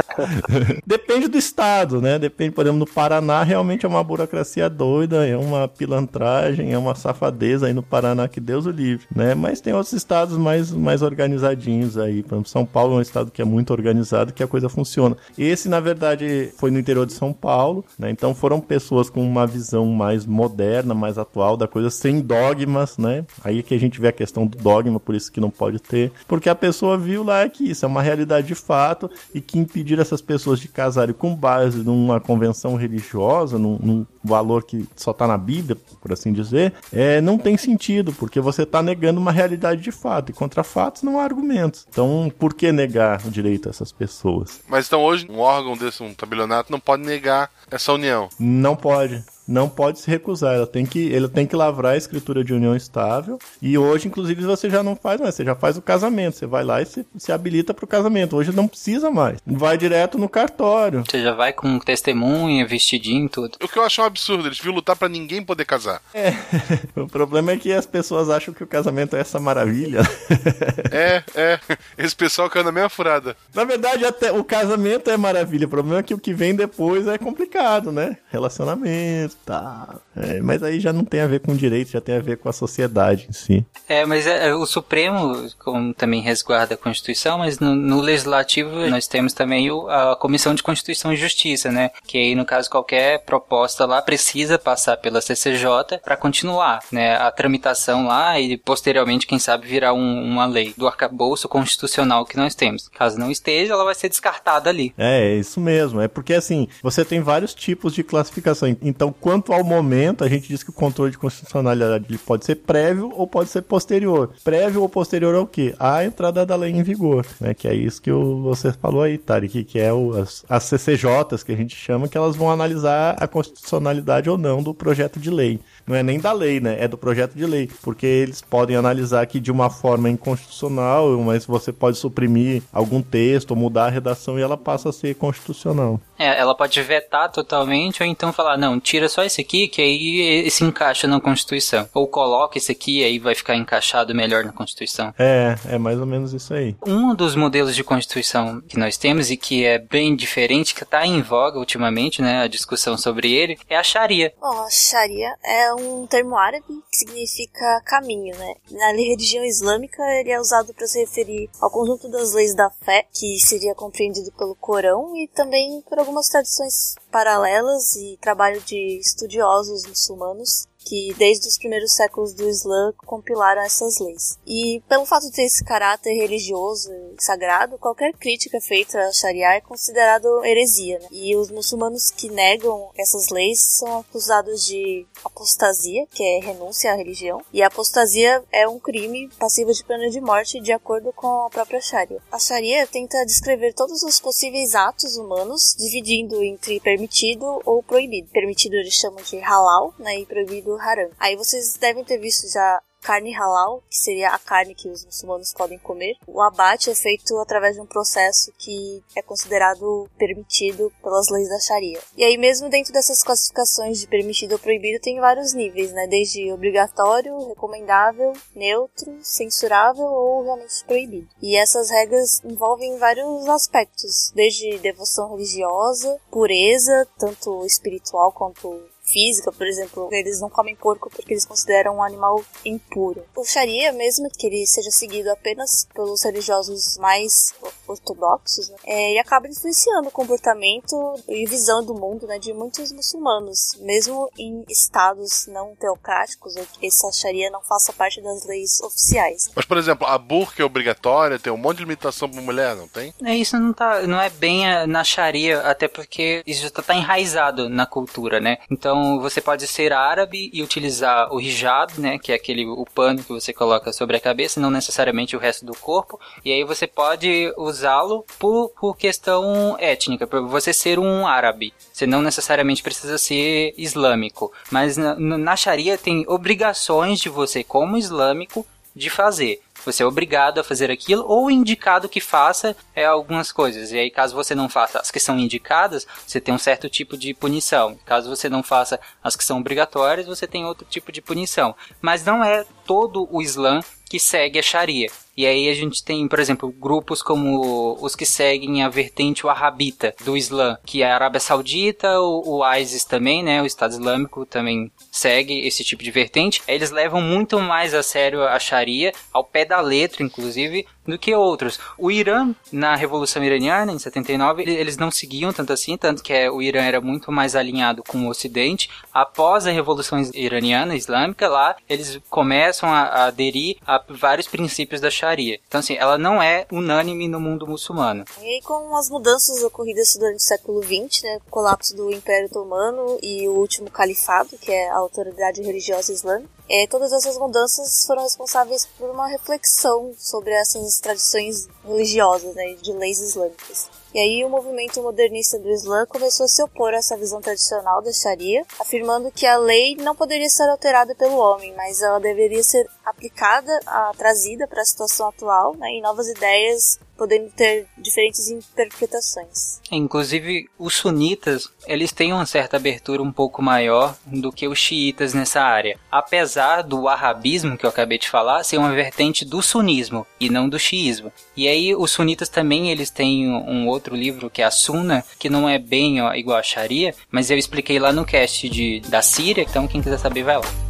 Depende do estado, né? Depende, por exemplo, no Paraná realmente é uma burocracia doida, é uma pilantragem, é uma safadeza aí no Paraná que Deus o livre, né? Mas tem outros estados mais, mais organizadinhos aí. Por exemplo, São Paulo é um estado que é muito organizado, que a coisa funciona. Esse, na verdade, foi no interior de São Paulo, né? Então foram pessoas com uma visão mais moderna, mais atual da coisa, sem dogmas, né? Aí que a gente vê a questão do dogma, por isso que não pode ter. Porque a pessoa viu lá que isso é uma realidade de fato e que impedir essas pessoas de casarem com base numa convenção religiosa, num, num valor que só está na Bíblia, por assim dizer, é, não tem sentido, porque você está negando uma realidade de fato. E contra fatos não há argumentos. Então, por que negar o direito a essas pessoas? Mas então hoje, um órgão desse, um tabelionato, não pode negar essa união. Não pode. Não pode se recusar. Ela tem que, ele tem que lavrar a escritura de união estável. E hoje, inclusive, você já não faz mais. Você já faz o casamento. Você vai lá e se, se habilita para o casamento. Hoje não precisa mais. Vai direto no cartório. Você já vai com testemunha, vestidinho e tudo. O que eu acho um absurdo, eles viram lutar pra ninguém poder casar. É. O problema é que as pessoas acham que o casamento é essa maravilha. É, é. Esse pessoal caiu na mesma furada. Na verdade, até o casamento é maravilha. O problema é que o que vem depois é complicado, né? relacionamento, tá. É, mas aí já não tem a ver com direito, já tem a ver com a sociedade em si. É, mas é, o Supremo, como também resguarda a Constituição, mas no, no Legislativo nós temos também o, a Comissão de Constituição e Justiça, né? Que aí, no caso, qualquer proposta lá precisa passar pela CCJ para continuar, né? A tramitação lá e posteriormente, quem sabe, virar um- uma lei do arcabouço constitucional que nós temos. Caso não esteja, ela vai ser descartada ali. É, é isso mesmo. É porque assim, você tem vários tipos de classificação. Então, quanto ao momento, a gente diz que o controle de constitucionalidade pode ser prévio ou pode ser posterior. Prévio ou posterior ao quê? À entrada da lei em vigor, né? Que é isso que o- você falou aí, Tarek, que é o, as, as CCJs que a gente chama, que elas vão analisar a constitucionalidade ou não do projeto de lei. Não é nem da lei, né? É do projeto de lei. Porque eles podem analisar que de uma forma inconstitucional, mas você pode suprimir algum texto mudar a redação e ela passa a ser constitucional. É, ela pode vetar totalmente ou então falar, não, tira só esse aqui que aí esse encaixa na Constituição. Ou coloca esse aqui e aí vai ficar encaixado melhor na Constituição. É, é mais ou menos isso aí. Um dos modelos de Constituição que nós temos e que é bem diferente, que está em voga ultimamente, né, a discussão sobre ele, é a Sharia. Bom, a Sharia é um termo árabe que significa caminho, né? Na religião islâmica, ele é usado para se referir ao conjunto das leis da fé, que seria compreendido pelo Corão, e também por algumas tradições paralelas e trabalho de estudiosos muçulmanos que desde os primeiros séculos do Islã compilaram essas leis. E pelo fato de ter esse caráter religioso e sagrado, qualquer crítica feita à Sharia é considerado heresia. Né? E os muçulmanos que negam essas leis são acusados de apostasia, que é renúncia à religião, e a apostasia é um crime passivo de pena de morte de acordo com a própria Sharia. A Sharia tenta descrever todos os possíveis atos humanos, dividindo entre permitido ou proibido. Permitido eles chamam de halal, né, e proibido haram. Aí vocês devem ter visto já carne halal, que seria a carne que os muçulmanos podem comer. O abate é feito através de um processo que é considerado permitido pelas leis da Sharia. E aí mesmo dentro dessas classificações de permitido ou proibido tem vários níveis, né? Desde obrigatório, recomendável, neutro, censurável ou realmente proibido. E essas regras envolvem vários aspectos, desde devoção religiosa, pureza, tanto espiritual quanto física, por exemplo, eles não comem porco porque eles consideram um animal impuro. O Sharia, mesmo que ele seja seguido apenas pelos religiosos mais ortodoxos, né, é, ele acaba influenciando o comportamento e visão do mundo né, de muitos muçulmanos, mesmo em estados não teocráticos, ou que essa Sharia não faça parte das leis oficiais. Mas, por exemplo, a burca é obrigatória, tem um monte de limitação pra mulher, não tem? É, isso não, tá, não é bem a- na Sharia, até porque isso já tá, tá enraizado na cultura, né? Então você pode ser árabe e utilizar o hijab, né? Que é aquele o pano que você coloca sobre a cabeça, não necessariamente o resto do corpo. E aí você pode usá-lo por, por questão étnica, por você ser um árabe. Você não necessariamente precisa ser islâmico. Mas na, na Sharia tem obrigações de você, como islâmico, de fazer. Você é obrigado a fazer aquilo ou indicado que faça é, algumas coisas. E aí, caso você não faça as que são indicadas, você tem um certo tipo de punição. Caso você não faça as que são obrigatórias, você tem outro tipo de punição. Mas não é todo o Islã que segue a Sharia. E aí a gente tem, por exemplo, grupos como os que seguem a vertente wahhabita do Islã, que é a Arábia Saudita, o, o ISIS também, né, o Estado Islâmico também segue esse tipo de vertente. Eles levam muito mais a sério a Sharia, ao pé da letra, inclusive, do que outros. O Irã, na Revolução Iraniana, em 79, ele- eles não seguiam tanto assim, tanto que é, o Irã era muito mais alinhado com o Ocidente. Após a Revolução Iraniana, Islâmica, lá, eles começam a, a aderir a vários princípios da Sharia. Então, assim, ela não é unânime no mundo muçulmano. E aí, com as mudanças ocorridas durante o século XX, né, o colapso do Império Otomano e o último califado, que é a autoridade religiosa islâmica, é, todas essas mudanças foram responsáveis por uma reflexão sobre essas tradições religiosas, né, de leis islâmicas. E aí o movimento modernista do Islã começou a se opor a essa visão tradicional da Sharia, afirmando que a lei não poderia ser alterada pelo homem, mas ela deveria ser aplicada, a, trazida para a situação atual, né, e novas ideias podendo ter diferentes interpretações. Inclusive, os sunitas, eles têm uma certa abertura um pouco maior do que os xiitas nessa área. Apesar do arabismo que eu acabei de falar ser uma vertente do sunismo e não do xiismo. E aí os sunitas também eles têm um outro livro que é a Sunna, que não é bem ó, igual a Sharia, mas eu expliquei lá no cast de, da Síria, então quem quiser saber vai lá.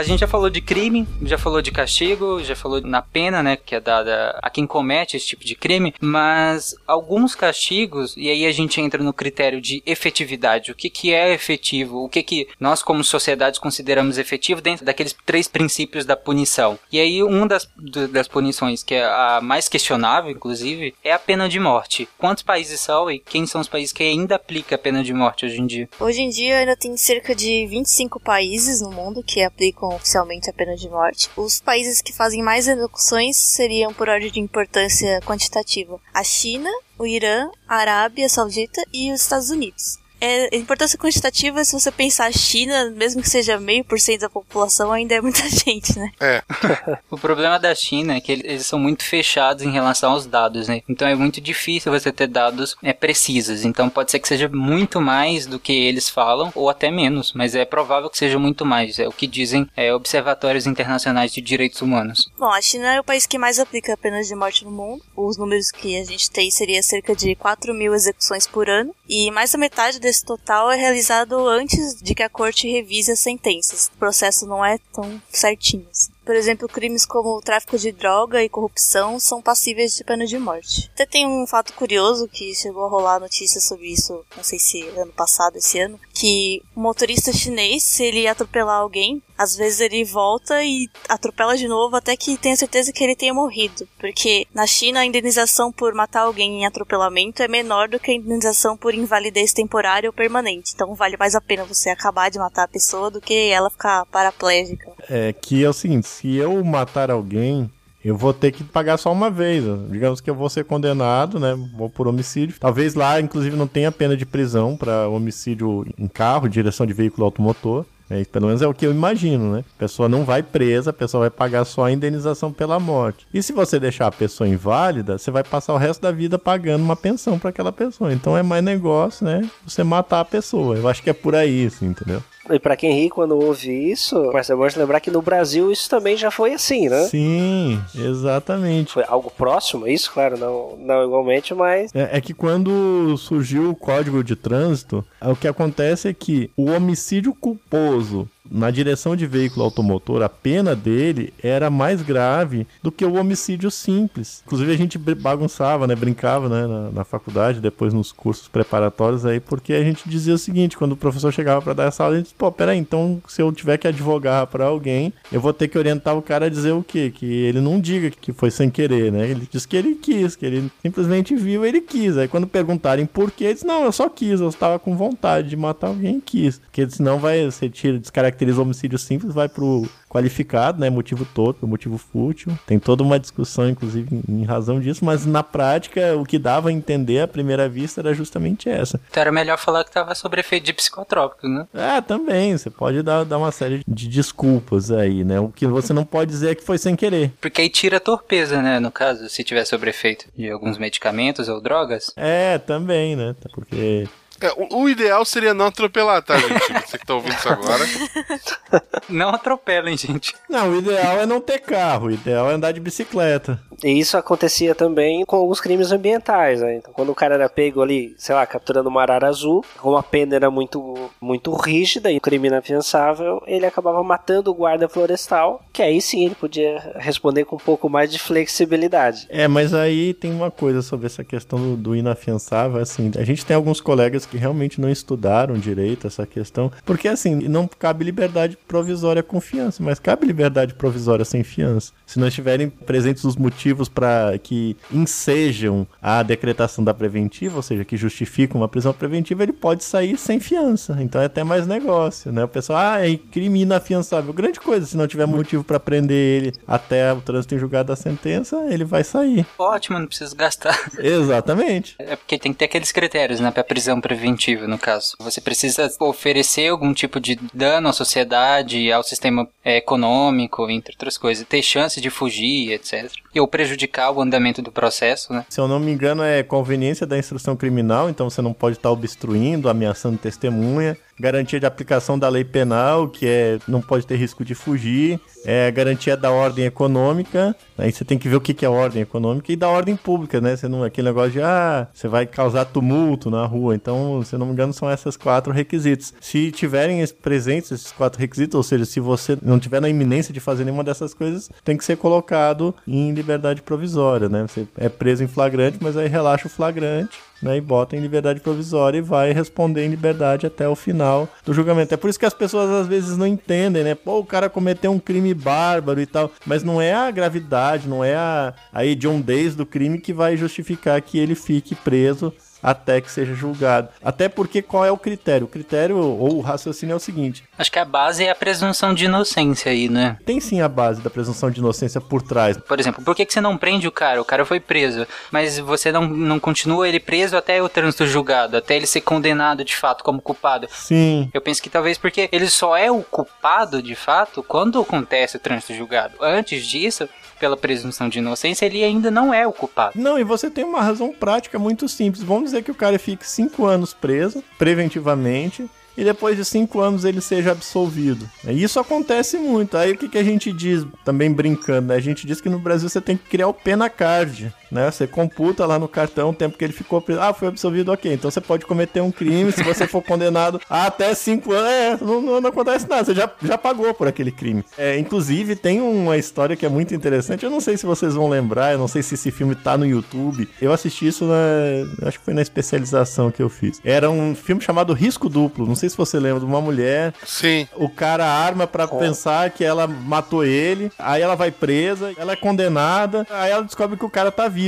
A gente já falou de crime, já falou de castigo, já falou na pena, né, que é dada a quem comete esse tipo de crime, mas alguns castigos, e aí a gente entra no critério de efetividade, o que que é efetivo, o que que nós como sociedade consideramos efetivo dentro daqueles três princípios da punição. E aí uma das, das punições, que é a mais questionável, inclusive, é a pena de morte. Quantos países são e quem são os países que ainda aplicam a pena de morte hoje em dia? Hoje em dia ainda tem cerca de 25 países no mundo que aplicam oficialmente a pena de morte. Os países que fazem mais execuções seriam por ordem de importância quantitativa: a China, o Irã, a Arábia Saudita e os Estados Unidos. É, a importância quantitativa, se você pensar a China, mesmo que seja meio por cento da população, ainda é muita gente, né? É. O problema da China é que eles são muito fechados em relação aos dados, né? Então é muito difícil você ter dados é, precisos. Então pode ser que seja muito mais do que eles falam, ou até menos, mas é provável que seja muito mais. É o que dizem é, observatórios internacionais de direitos humanos. Bom, a China é o país que mais aplica penas de morte no mundo. Os números que a gente tem seria cerca de 4 mil execuções por ano. E mais da metade desse total é realizado antes de que a corte revise as sentenças. O processo não é tão certinho assim. Por exemplo, crimes como tráfico de droga e corrupção são passíveis de pena de morte. Até tem um fato curioso que chegou a rolar notícias sobre isso, não sei se ano passado, esse ano, que um motorista chinês, se ele atropelar alguém, às vezes ele volta e atropela de novo até que tenha certeza que ele tenha morrido. Porque na China a indenização por matar alguém em atropelamento é menor do que a indenização por invalidez temporária ou permanente. Então vale mais a pena você acabar de matar a pessoa do que ela ficar paraplégica. É que é o seguinte, se eu matar alguém, eu vou ter que pagar só uma vez. Digamos que eu vou ser condenado, né? Vou por homicídio. Talvez lá, inclusive, não tenha pena de prisão para homicídio em carro, direção de veículo automotor. É, pelo menos é o que eu imagino, né? A pessoa não vai presa, a pessoa vai pagar só a indenização pela morte. E se você deixar a pessoa inválida, você vai passar o resto da vida pagando uma pensão para aquela pessoa. Então é mais negócio, né? Você matar a pessoa. Eu acho que é por aí, assim, entendeu? E pra quem ri quando ouve isso, mas é bom lembrar que no Brasil isso também já foi assim, né? Sim, exatamente. Foi algo próximo, isso, claro, não, não igualmente, mas. É, é que quando surgiu o código de trânsito, o que acontece é que o homicídio culposo na direção de veículo automotor, a pena dele era mais grave do que o homicídio simples. Inclusive a gente bagunçava, né, brincava, né, na, na faculdade, depois nos cursos preparatórios aí, porque a gente dizia o seguinte, quando o professor chegava para dar essa aula, a gente disse, pô, peraí, então se eu tiver que advogar para alguém, eu vou ter que orientar o cara a dizer o quê? Que ele não diga que foi sem querer, né? Ele diz que ele quis, que ele simplesmente viu, ele quis. Aí quando perguntarem por quê, ele diz, não, eu só quis, eu estava com vontade de matar alguém quis. Porque senão vai, você tira, descaracteriza o homicídio simples, vai pro qualificado, né? Motivo torpe, motivo fútil. Tem toda uma discussão, inclusive, em, razão disso, mas na prática, o que dava a entender à primeira vista era justamente essa. Então era melhor falar que tava sob efeito de psicotrópico, né? É, também, você pode dar, dar uma série de desculpas aí, né? O que você não pode dizer é que foi sem querer. Porque aí tira a torpeza, né? No caso, se tiver sobre efeito de alguns medicamentos ou drogas. É, também, né? Porque É, o, o ideal seria não atropelar, tá, gente? Você que tá ouvindo isso agora. Não atropelem, gente. Não, o ideal é não ter carro, o ideal é andar de bicicleta. E isso acontecia também com alguns crimes ambientais, né? Então, quando o cara era pego ali, sei lá, capturando uma arara azul, como a pena era muito, muito rígida e o crime inafiançável, ele acabava matando o guarda florestal, que aí sim ele podia responder com um pouco mais de flexibilidade. É, mas aí tem uma coisa sobre essa questão do, do inafiançável, assim, a gente tem alguns colegas que realmente não estudaram direito essa questão. Porque assim, não cabe liberdade provisória com fiança, mas cabe liberdade provisória sem fiança. Se não estiverem presentes os motivos para que ensejam a decretação da preventiva, ou seja, que justificam uma prisão preventiva, ele pode sair sem fiança. Então é até mais negócio, né? O pessoal, ah, é crime inafiançável. Grande coisa, se não tiver motivo para prender ele até o trânsito em julgado da sentença, ele vai sair. Ótimo, não precisa gastar. Exatamente. É porque tem que ter aqueles critérios, né, pra prisão preventiva, no caso. Você precisa oferecer algum tipo de dano à sociedade, ao sistema é, econômico, entre outras coisas. Ter chance de fugir, etc. E ou prejudicar o andamento do processo, né? Se eu não me engano, é conveniência da instrução criminal, então você não pode estar obstruindo, ameaçando testemunha. Garantia de aplicação da lei penal, que é não pode ter risco de fugir. É garantia da ordem econômica. Aí você tem que ver o que é ordem econômica e da ordem pública, né? Você não aquele negócio de ah, você vai causar tumulto na rua. Então, se eu não me engano, são esses quatro requisitos. Se tiverem es- presentes esses quatro requisitos, ou seja, se você não tiver na iminência de fazer nenhuma dessas coisas, tem que ser colocado em liberdade provisória, né? Você é preso em flagrante, mas aí relaxa o flagrante né, e bota em liberdade provisória e vai responder em liberdade até o final do julgamento. É por isso que as pessoas às vezes não entendem, né? Pô, o cara cometeu um crime bárbaro e tal, mas não é a gravidade, não é a, a hediondez do crime que vai justificar que ele fique preso até que seja julgado. Até porque qual é o critério? O critério ou o raciocínio é o seguinte: Acho que a base é a presunção de inocência aí, né? tem sim a base da presunção de inocência por trás. Por exemplo, por que, que você não prende o cara? O cara foi preso, mas você não, não continua ele preso até o trânsito julgado, até ele ser condenado de fato como culpado. Sim. Eu penso que talvez porque ele só é o culpado de fato quando acontece o trânsito julgado. Antes disso, pela presunção de inocência, ele ainda não é o culpado. Não, e você tem uma razão prática muito simples. Vamos dizer que o cara fique cinco anos preso, preventivamente, e depois de cinco anos ele seja absolvido. Isso acontece muito. Aí o que, que a gente diz, também brincando, né? A gente diz que no Brasil você tem que criar o pena card, né? Você computa lá no cartão o tempo que ele ficou preso. Ah, foi absolvido, ok. Então você pode cometer um crime se você for condenado a até cinco anos. É, não, não, não acontece nada, você já, já pagou por aquele crime. É, inclusive, tem uma história que é muito interessante. Eu não sei se vocês vão lembrar, eu não sei se esse filme tá no YouTube. Eu assisti isso na. Acho que foi na especialização que eu fiz. Era um filme chamado Risco Duplo. Não sei se você lembra de uma mulher. Sim. O cara arma pra pensar que ela matou ele. Aí ela vai presa, ela é condenada. Aí ela descobre que o cara tá vivo.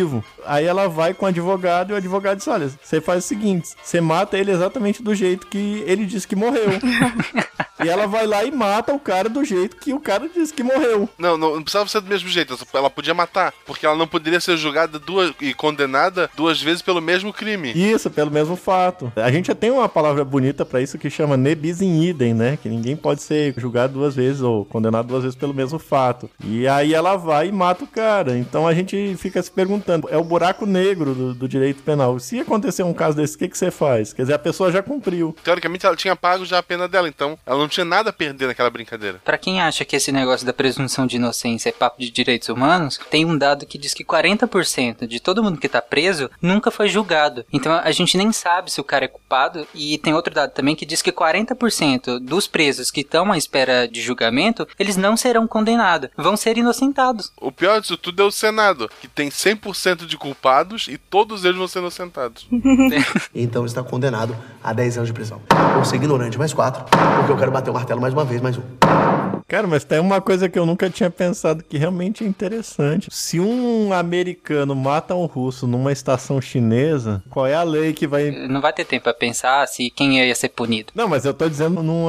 Aí ela vai com o advogado e o advogado diz: Olha, você faz o seguinte: você mata ele exatamente do jeito que ele disse que morreu. e ela vai lá e mata o cara do jeito que o cara disse que morreu. Não, não, não precisava ser do mesmo jeito. Ela podia matar. Porque ela não poderia ser julgada duas e condenada duas vezes pelo mesmo crime. Isso, pelo mesmo fato. A gente já tem uma palavra bonita pra isso que chama ne bis in idem, né? Que ninguém pode ser julgado duas vezes ou condenado duas vezes pelo mesmo fato. E aí ela vai e mata o cara. Então a gente fica se perguntando, é o buraco negro do, do direito penal. Se acontecer um caso desse, o que, que você faz? Quer dizer, a pessoa já cumpriu. Teoricamente, ela tinha pago já a pena dela, então ela não tinha nada a perder naquela brincadeira. Pra quem acha que esse negócio da presunção de inocência é papo de direitos humanos, tem um dado que diz que 40% de todo mundo que tá preso nunca foi julgado. Então a gente nem sabe se o cara é culpado. E tem outro dado também que diz que 40% dos presos que estão à espera de julgamento, eles não serão condenados, vão ser inocentados. O pior disso tudo é o Senado, que tem 100% de culpados e todos eles vão ser inocentados. Então está condenado a 10 anos de prisão. Por ser ignorante, mais 4. Porque eu quero bater o martelo mais uma vez, mais um. Cara, mas tem uma coisa que eu nunca tinha pensado que realmente é interessante. Se um americano mata um russo numa estação chinesa, qual é a lei que vai. Não vai ter tempo pra pensar se quem ia ser punido. Não, mas eu tô dizendo num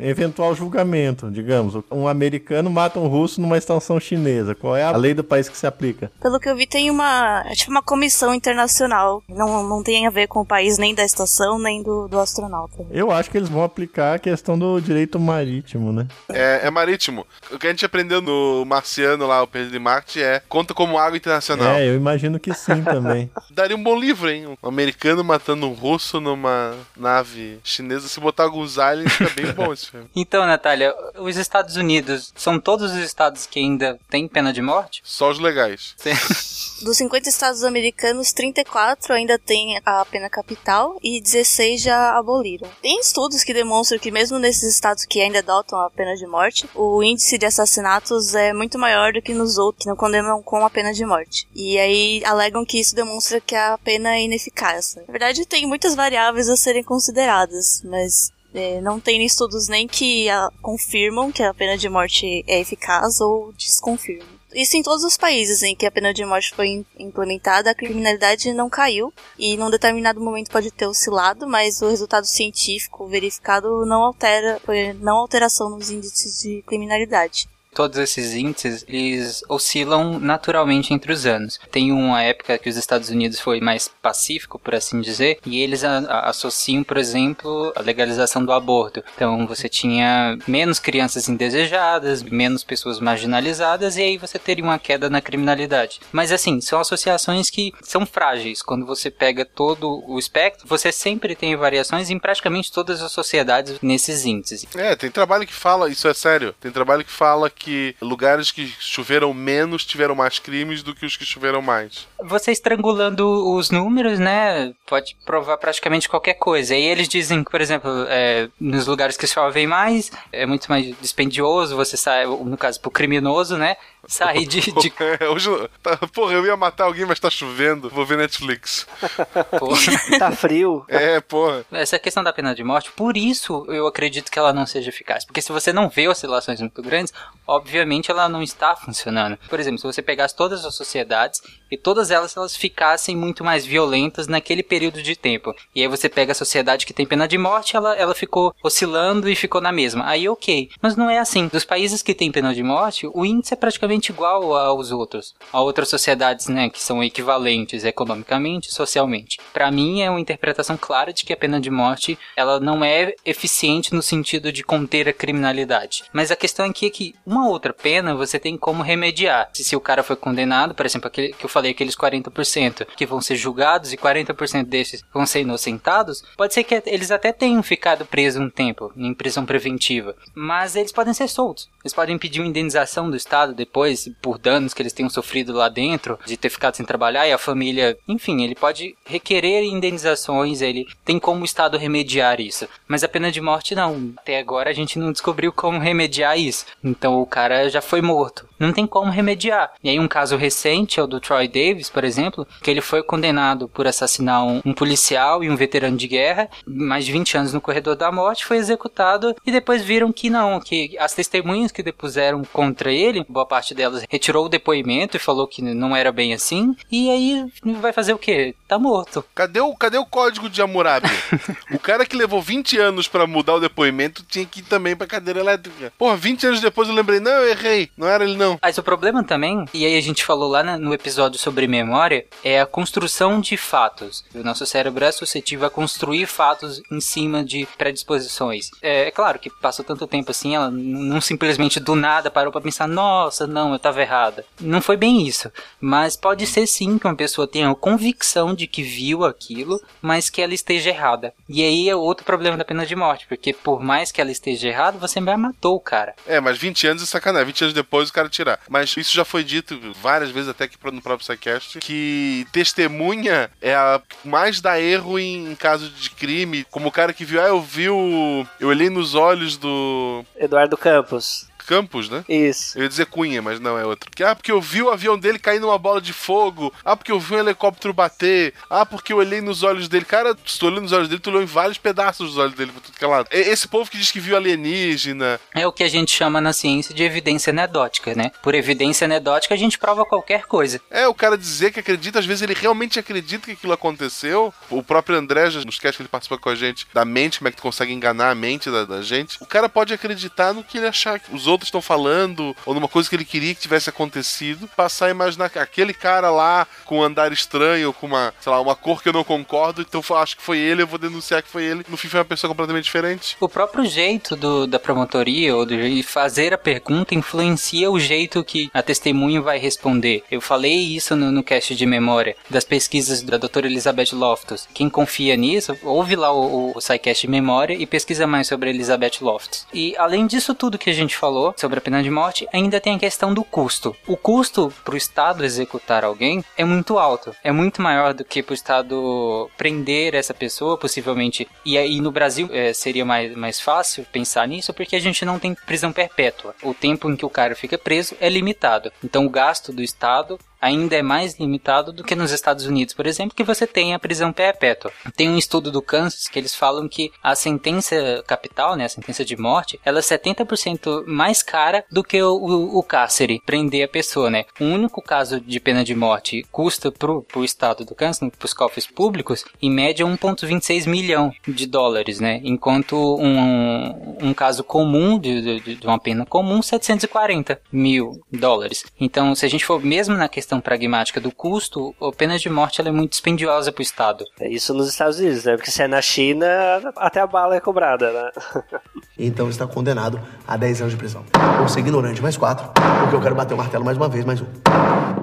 eventual julgamento, digamos. Um americano mata um russo numa estação chinesa. Qual é a lei do país que se aplica? Pelo que eu vi, tem uma. É tipo uma comissão internacional. Não, não tem a ver com o país nem da estação, nem do, do astronauta. Eu acho que eles vão aplicar a questão do direito marítimo, né? É, é marítimo. O que a gente aprendeu no Marciano lá, o Perdido em Marte, é conta como água internacional. É, eu imagino que sim também. Daria um bom livro, hein? Um americano matando um russo numa nave chinesa. Se botar alguns aliens, fica bem bom esse filme. Então, Natália, os Estados Unidos são todos os estados que ainda têm pena de morte? Só os legais. Dos 50 estados americanos, 34 ainda têm a pena capital e 16 já aboliram. Tem estudos que demonstram que mesmo nesses estados que ainda adotam a pena de morte, morte, o índice de assassinatos é muito maior do que nos outros que não condenam com a pena de morte. E aí alegam que isso demonstra que a pena é ineficaz. Na verdade, tem muitas variáveis a serem consideradas, mas é, não tem estudos nem que a, confirmam que a pena de morte é eficaz ou desconfirmam. Isso em todos os países em que a pena de morte foi im- implementada, a criminalidade não caiu e num determinado momento pode ter oscilado, mas o resultado científico verificado não altera, foi não alteração nos índices de criminalidade. Todos esses índices, eles oscilam naturalmente entre os anos. Tem uma época que os Estados Unidos foi mais pacífico, por assim dizer, e eles a- a- associam, por exemplo, a legalização do aborto. Então você tinha menos crianças indesejadas, menos pessoas marginalizadas, e aí você teria uma queda na criminalidade. Mas assim, são associações que são frágeis. Quando você pega todo o espectro, você sempre tem variações em praticamente todas as sociedades nesses índices. É, tem trabalho que fala, isso é sério, tem trabalho que fala que lugares que choveram menos tiveram mais crimes do que os que choveram mais. Você estrangulando os números, né? Pode provar praticamente qualquer coisa. E eles dizem que, por exemplo, é, nos lugares que chovem mais, é muito mais dispendioso, você sai, no caso, pro criminoso, né? Sair de. de... É, hoje, tá- porra, eu ia matar alguém, mas tá chovendo, vou ver Netflix. tá frio. É, porra. Essa questão da pena de morte, por isso eu acredito que ela não seja eficaz. Porque se você não vê oscilações muito grandes, obviamente ela não está funcionando. Por exemplo, se você pegasse todas as sociedades e todas elas elas ficassem muito mais violentas naquele período de tempo. E aí você pega a sociedade que tem pena de morte, ela, ela ficou oscilando e ficou na mesma. Aí ok. Mas não é assim. Dos países que têm pena de morte, o índice é praticamente igual aos outros. A outras sociedades, né, que são equivalentes economicamente e socialmente. Para mim é uma interpretação clara de que a pena de morte, ela não é eficiente no sentido de conter a criminalidade. Mas a questão aqui é que uma outra pena você tem como remediar. Se, se o cara foi condenado, por exemplo, aquele que eu falei, aqueles 40% que vão ser julgados e 40% desses vão ser inocentados, pode ser que eles até tenham ficado presos um tempo, em prisão preventiva, mas eles podem ser soltos. Eles podem pedir uma indenização do Estado depois por danos que eles tenham sofrido lá dentro, de ter ficado sem trabalhar e a família, enfim, ele pode requerer indenizações, ele tem como o Estado remediar isso. Mas a pena de morte não. Até agora a gente não descobriu como remediar isso. Então o cara já foi morto. Não tem como remediar. E aí um caso recente é o do Troy Davis, por exemplo, que ele foi condenado por assassinar um, um policial e um veterano de guerra, mais de 20 anos no corredor da morte, foi executado e depois viram que não, que as testemunhas que depuseram contra ele, boa parte delas retirou o depoimento e falou que não era bem assim. E aí vai fazer o quê? Tá morto. Cadê o, cadê o código de Hammurabi? o cara que levou 20 anos pra mudar o depoimento tinha que ir também pra cadeira elétrica. Porra, 20 anos depois eu lembrei, não, eu errei, não era ele não. Mas o problema também, e aí a gente falou lá no episódio sobre memória, é a construção de fatos. O nosso cérebro é suscetível a construir fatos em cima de predisposições. É, é claro que passou tanto tempo assim, ela não simplesmente do nada parou pra pensar, nossa, não, eu tava errada. Não foi bem isso. Mas pode ser sim que uma pessoa tenha a convicção de que viu aquilo, mas que ela esteja errada. E aí é outro problema da pena de morte, porque por mais que ela esteja errada, você já matou o cara. É, mas 20 anos é sacanagem. 20 anos depois o cara tirar. Mas isso já foi dito várias vezes, até aqui no próprio SciCast, que testemunha é a que mais dá erro em, em caso de crime. Como o cara que viu, ah, eu vi o. Eu olhei nos olhos do. Eduardo Campos. Campos, né? Isso. Eu ia dizer Cunha, mas não é outro. Que, ah, porque eu vi o avião dele cair numa bola de fogo. Ah, porque eu vi um helicóptero bater. Ah, porque eu olhei nos olhos dele. Cara, se tu olhou nos olhos dele, tu olhou em vários pedaços dos olhos dele pra tudo que é lado. E- Esse povo que diz que viu alienígena. É o que a gente chama na ciência de evidência anedótica, né? Por evidência anedótica a gente prova qualquer coisa. É, o cara dizer que acredita, às vezes ele realmente acredita que aquilo aconteceu. O próprio André, já nos que ele participa com a gente, da mente, como é que tu consegue enganar a mente da, da gente. O cara pode acreditar no que ele achar que os outros estão falando, ou numa coisa que ele queria que tivesse acontecido, passar a imaginar que aquele cara lá com um andar estranho, com uma, sei lá, uma cor que eu não concordo, então acho que foi ele, eu vou denunciar que foi ele. No fim foi uma pessoa completamente diferente. O próprio jeito do- da promotoria ou de fazer a pergunta influencia o jeito que a testemunha vai responder. Eu falei isso no, no cast de memória das pesquisas da doutora Elizabeth Loftus. Quem confia nisso, ouve lá o, o SciCast de memória e pesquisa mais sobre Elizabeth Loftus. E além disso tudo que a gente falou falou sobre a pena de morte, ainda tem a questão do custo. O custo para o Estado executar alguém é muito alto. É muito maior do que para o Estado prender essa pessoa, possivelmente. E aí no Brasil é, seria mais, mais fácil pensar nisso porque a gente não tem prisão perpétua. O tempo em que o cara fica preso é limitado. Então o gasto do Estado ainda é mais limitado do que nos Estados Unidos, por exemplo, que você tem a prisão perpétua. Tem um estudo do Kansas que eles falam que a sentença capital, né, a sentença de morte, ela é 70% mais cara do que o, o, o cárcere, prender a pessoa, né. O único caso de pena de morte custa pro, pro estado do Kansas, pros cofres públicos, em média 1,26 milhão de dólares, né, enquanto um, um caso comum de, de, de uma pena comum, 740 mil dólares. Então, se a gente for mesmo na questão questão pragmática do custo, a pena de morte ela é muito dispendiosa para o Estado. É isso nos Estados Unidos, né? Porque se é na China, até a bala é cobrada, né? Então está condenado a 10 anos de prisão. Vou ser ignorante mais 4, porque eu quero bater o martelo mais uma vez, mais um.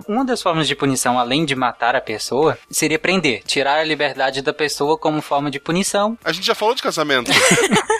Uma das formas de punição, além de matar a pessoa, seria prender, tirar a liberdade da pessoa como forma de punição. A gente já falou de casamento.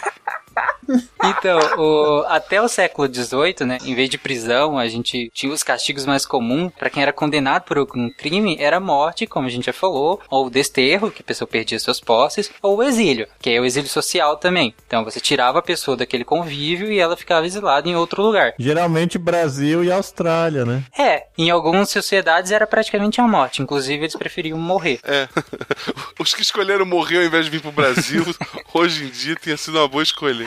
Então, o, até o século XVIII, né, em vez de prisão, a gente tinha os castigos mais comuns para quem era condenado por um crime, era morte, como a gente já falou, ou o desterro, que a pessoa perdia suas posses, ou o exílio, que é o exílio social também. Então, você tirava a pessoa daquele convívio e ela ficava exilada em outro lugar. Geralmente Brasil e Austrália, né? É, em algumas sociedades era praticamente a morte, inclusive eles preferiam morrer. É. Os que escolheram morrer ao invés de vir pro Brasil, hoje em dia tinha sido uma boa escolha.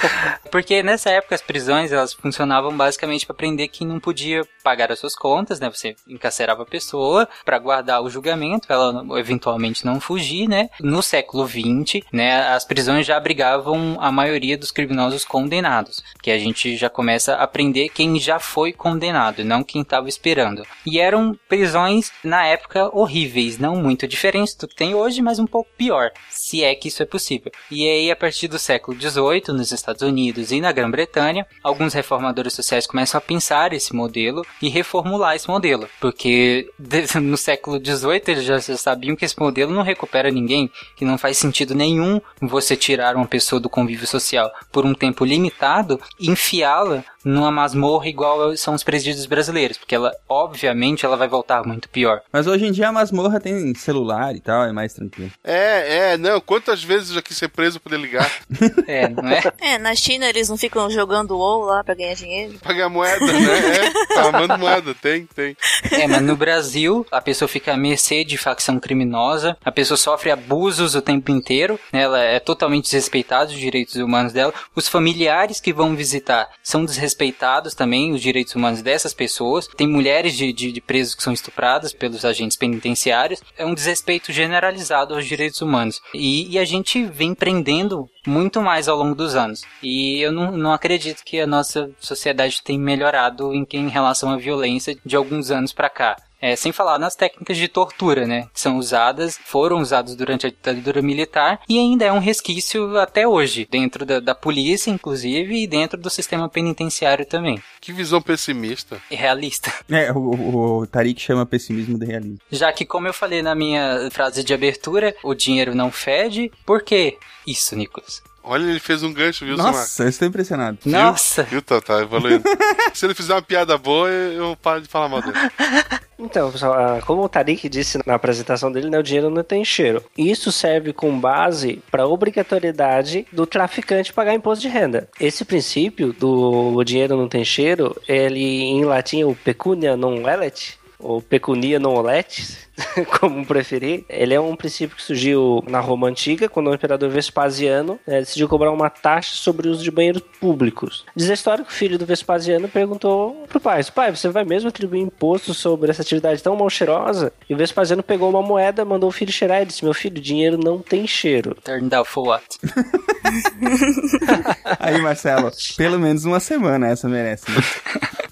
Porque nessa época as prisões elas funcionavam basicamente para prender quem não podia pagar as suas contas, né? Você encarcerava a pessoa para guardar o julgamento, ela eventualmente não fugir, né? No século XX, né, as prisões já abrigavam a maioria dos criminosos condenados, que a gente já começa a prender quem já foi condenado, não quem estava esperando. E eram prisões na época horríveis, não muito diferentes do que tem hoje, mas um pouco pior, se é que isso é possível. E aí a partir do século XVIII, nos Estados Unidos e na Grã-Bretanha, alguns reformadores sociais começam a pensar esse modelo e reformular esse modelo, porque no século XVIII eles já sabiam que esse modelo não recupera ninguém, que não faz sentido nenhum você tirar uma pessoa do convívio social por um tempo limitado e enfiá-la numa masmorra igual são os presídios brasileiros, porque ela, obviamente, ela vai voltar muito pior. Mas hoje em dia a masmorra tem celular e tal, é mais tranquilo. É, é, não. Quantas vezes eu já quis ser preso poder ligar? é, não é? É, na China eles não ficam jogando WoW lá pra ganhar dinheiro. Pagar moeda, né? É, tá amando moeda, tem, tem. É, mas no Brasil, a pessoa fica à mercê de facção criminosa, a pessoa sofre abusos o tempo inteiro, né? ela é totalmente desrespeitada os direitos humanos dela, os familiares que vão visitar são desrespeitados também, os direitos humanos dessas pessoas, tem mulheres de, de, de presos que são estupradas pelos agentes penitenciários, é um desrespeito generalizado aos direitos humanos. E, e a gente vem prendendo muito mais ao longo dos anos. E eu não, não acredito que a nossa sociedade tenha melhorado em, em relação à violência de alguns anos para cá. É, sem falar nas técnicas de tortura, né? Que são usadas, foram usadas durante a ditadura militar e ainda é um resquício até hoje, dentro da, da polícia, inclusive, e dentro do sistema penitenciário também. Que visão pessimista. E realista. É, o, o, o Tariq chama pessimismo de realismo. Já que, como eu falei na minha frase de abertura, o dinheiro não fede, por quê isso, Nicolas? Olha, ele fez um gancho, viu, Nossa, eu estou impressionado. Viu? Nossa! Viu, tá, tá evoluindo. Se ele fizer uma piada boa, eu paro de falar mal dele. Então, pessoal, ah, como o Tariq disse na apresentação dele, né, o dinheiro não tem cheiro. Isso serve com base para a obrigatoriedade do traficante pagar imposto de renda. Esse princípio do o dinheiro não tem cheiro, ele em latim é o pecunia non lelet, ou pecunia non olet, como preferir. Ele é um princípio que surgiu na Roma Antiga, quando o imperador Vespasiano eh, decidiu cobrar uma taxa sobre o uso de banheiros públicos. Diz a história que o filho do Vespasiano perguntou pro pai: Pai, você vai mesmo atribuir imposto sobre essa atividade tão mal cheirosa? E o Vespasiano pegou uma moeda, mandou o filho cheirar e disse: Meu filho, dinheiro não tem cheiro. Turned out for what? Aí, Marcelo, pelo menos uma semana essa merece. Né?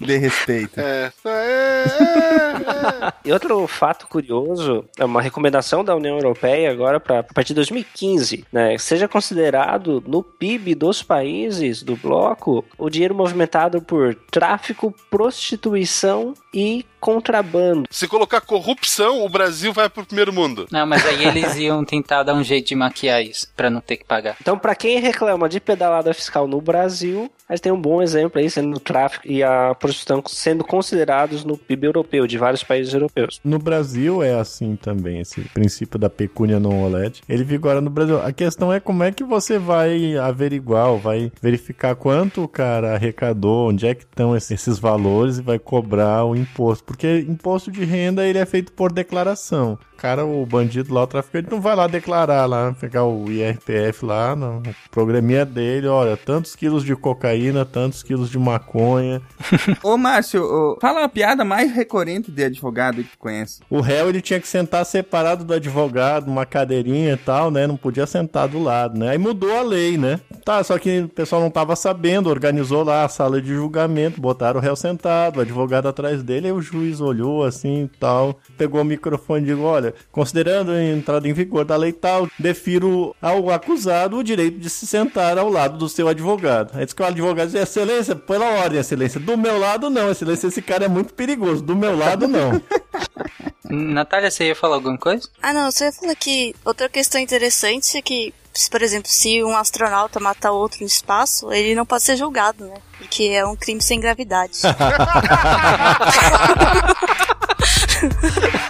De respeito. É, é, é. E outro fato curioso, é uma recomendação da União Europeia agora para a partir de 2015, né, seja considerado no PIB dos países do bloco o dinheiro movimentado por tráfico, prostituição e contrabando. Se colocar corrupção, o Brasil vai pro primeiro mundo. Não, mas aí eles iam tentar dar um jeito de maquiar isso, pra não ter que pagar. Então, pra quem reclama de pedalada fiscal no Brasil, a gente tem um bom exemplo aí, sendo o tráfico e a prostituição sendo considerados no PIB europeu, de vários países europeus. No Brasil é assim também, esse princípio da pecúnia non OLED. Ele vigora no Brasil. A questão é como é que você vai averiguar, ou vai verificar quanto o cara arrecadou, onde é que estão esses esses valores e vai cobrar o imposto. Porque imposto de renda ele é feito por declaração. O cara, o bandido lá, o traficante, não vai lá declarar lá, pegar o IRPF lá, no programinha dele, olha, tantos quilos de cocaína, tantos quilos de maconha. Ô, Márcio, ô, fala a piada mais recorrente de advogado que tu conhece. O réu ele tinha que sentar separado do advogado, numa cadeirinha e tal, né? Não podia sentar do lado, né? Aí mudou a lei, né? Tá, só que o pessoal não tava sabendo, organizou lá a sala de julgamento, botaram o réu sentado, o advogado atrás dele, aí o juiz olhou assim e tal, pegou o microfone e disse, olha, considerando a entrada em vigor da lei tal, defiro ao acusado o direito de se sentar ao lado do seu advogado. Aí disse que o advogado disse, excelência, pela ordem, excelência, do meu lado não, excelência, esse cara é muito perigoso, do meu lado não. Natália, você ia falar alguma coisa? Ah, não, você ia falar que outra questão interessante é que, por exemplo, se um astronauta matar outro no espaço, ele não pode ser julgado, né? Porque é um crime sem gravidade.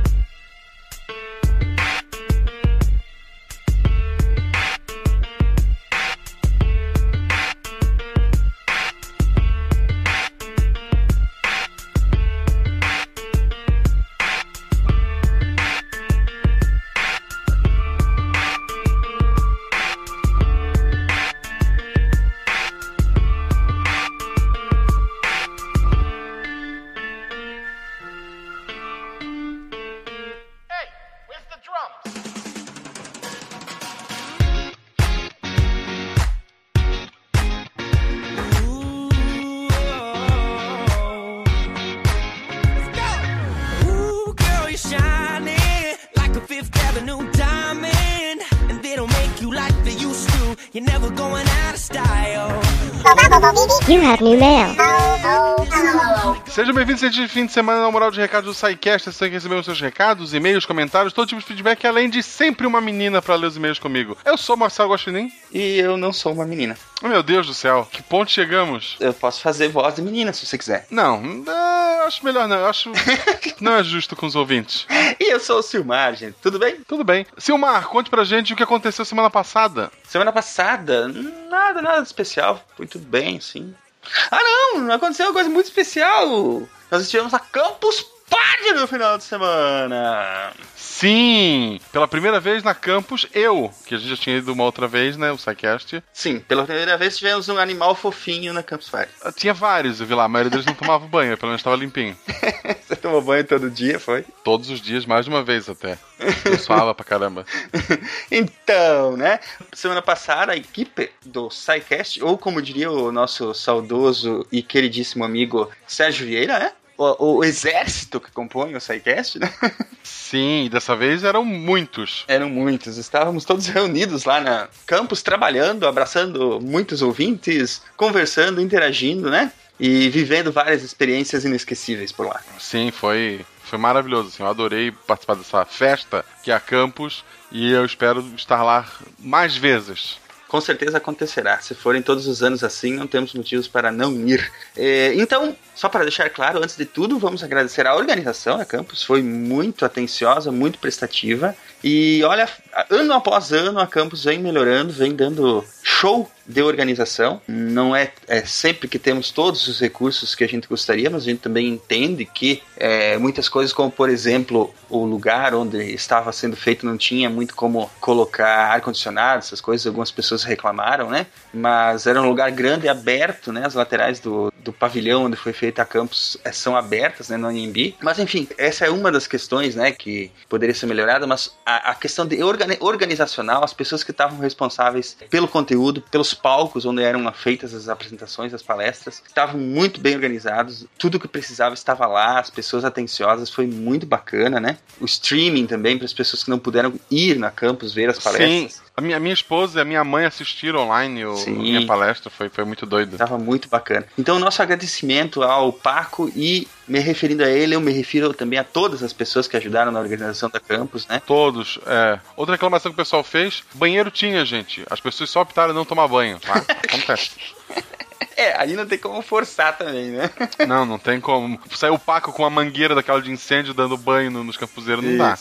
You have new mail. Sejam bem-vindos a este fim de semana na Moral de Recados do SciCast. Você que recebeu os seus recados, e-mails, comentários, todo tipo de feedback, além de sempre uma menina pra ler os e-mails comigo. Eu sou Marcelo Guaxinim. E eu não sou uma menina. Oh, meu Deus do céu, que ponto chegamos? Eu posso fazer voz de menina se você quiser. Não, é, acho melhor não. Eu acho não é justo com os ouvintes. E eu sou o Silmar, gente. Tudo bem? Tudo bem. Silmar, conte pra gente o que aconteceu semana passada. Semana passada, nada, nada de especial. Foi tudo bem, sim. Ah, não! Aconteceu uma coisa muito especial. Nós estivemos a Campus Party no final de semana. Sim, pela primeira vez na campus, eu, que a gente já tinha ido uma outra vez, né, o SciCast. Sim, pela primeira vez tivemos um animal fofinho na Campus Party. Tinha vários, eu vi lá, a maioria deles não tomava banho, pelo menos estava limpinho. Você tomou banho todo dia, foi? Todos os dias, mais de uma vez até. Eu suava pra caramba. Então, né? Semana passada, a equipe do SciCast, ou como diria o nosso saudoso e queridíssimo amigo Sérgio Vieira, né? O, o exército que compõe o SciCast, né? Sim, e dessa vez eram muitos. Eram muitos. Estávamos todos reunidos lá na campus, trabalhando, abraçando muitos ouvintes, conversando, interagindo, né? E vivendo várias experiências inesquecíveis por lá. Sim, foi, foi maravilhoso. Assim, eu adorei participar dessa festa que é a campus e eu espero estar lá mais vezes. Com certeza acontecerá. Se forem todos os anos assim, não temos motivos para não ir. É, então, só para deixar claro, antes de tudo, vamos agradecer a organização da campus. Foi muito atenciosa, muito prestativa. E olha, ano após ano, a campus vem melhorando, vem dando show de organização. Não é, é sempre que temos todos os recursos que a gente gostaria, mas a gente também entende que é, muitas coisas, como por exemplo o lugar onde estava sendo feito não tinha muito como colocar ar condicionado, essas coisas. Algumas pessoas reclamaram, né? Mas era um lugar grande e aberto, né? As laterais do, do pavilhão onde foi feita a campus é, são abertas, né? No AMB. Mas enfim, essa é uma das questões, né? Que poderia ser melhorada, mas a, a questão de organi organizacional, as pessoas que estavam responsáveis pelo conteúdo, pelos palcos onde eram feitas as apresentações, as palestras, estavam muito bem organizados, tudo que precisava estava lá, as pessoas atenciosas, foi muito bacana, né? O streaming também para as pessoas que não puderam ir na campus ver as palestras. Sim, a minha, a minha esposa e a minha mãe assistiram online o, a minha palestra, foi, foi muito doido. Tava muito bacana. Então o nosso agradecimento ao Paco e me referindo a ele, eu me refiro também a todas as pessoas que ajudaram na organização da campus, né? Todos, é. Outra reclamação que o pessoal fez, banheiro tinha, gente. As pessoas só optaram em não tomar banho, tá? Acontece. É, aí não tem como forçar também, né? Não, não tem como. Saiu o Paco com uma mangueira daquela de incêndio dando banho no- nos campuseiros, não dá.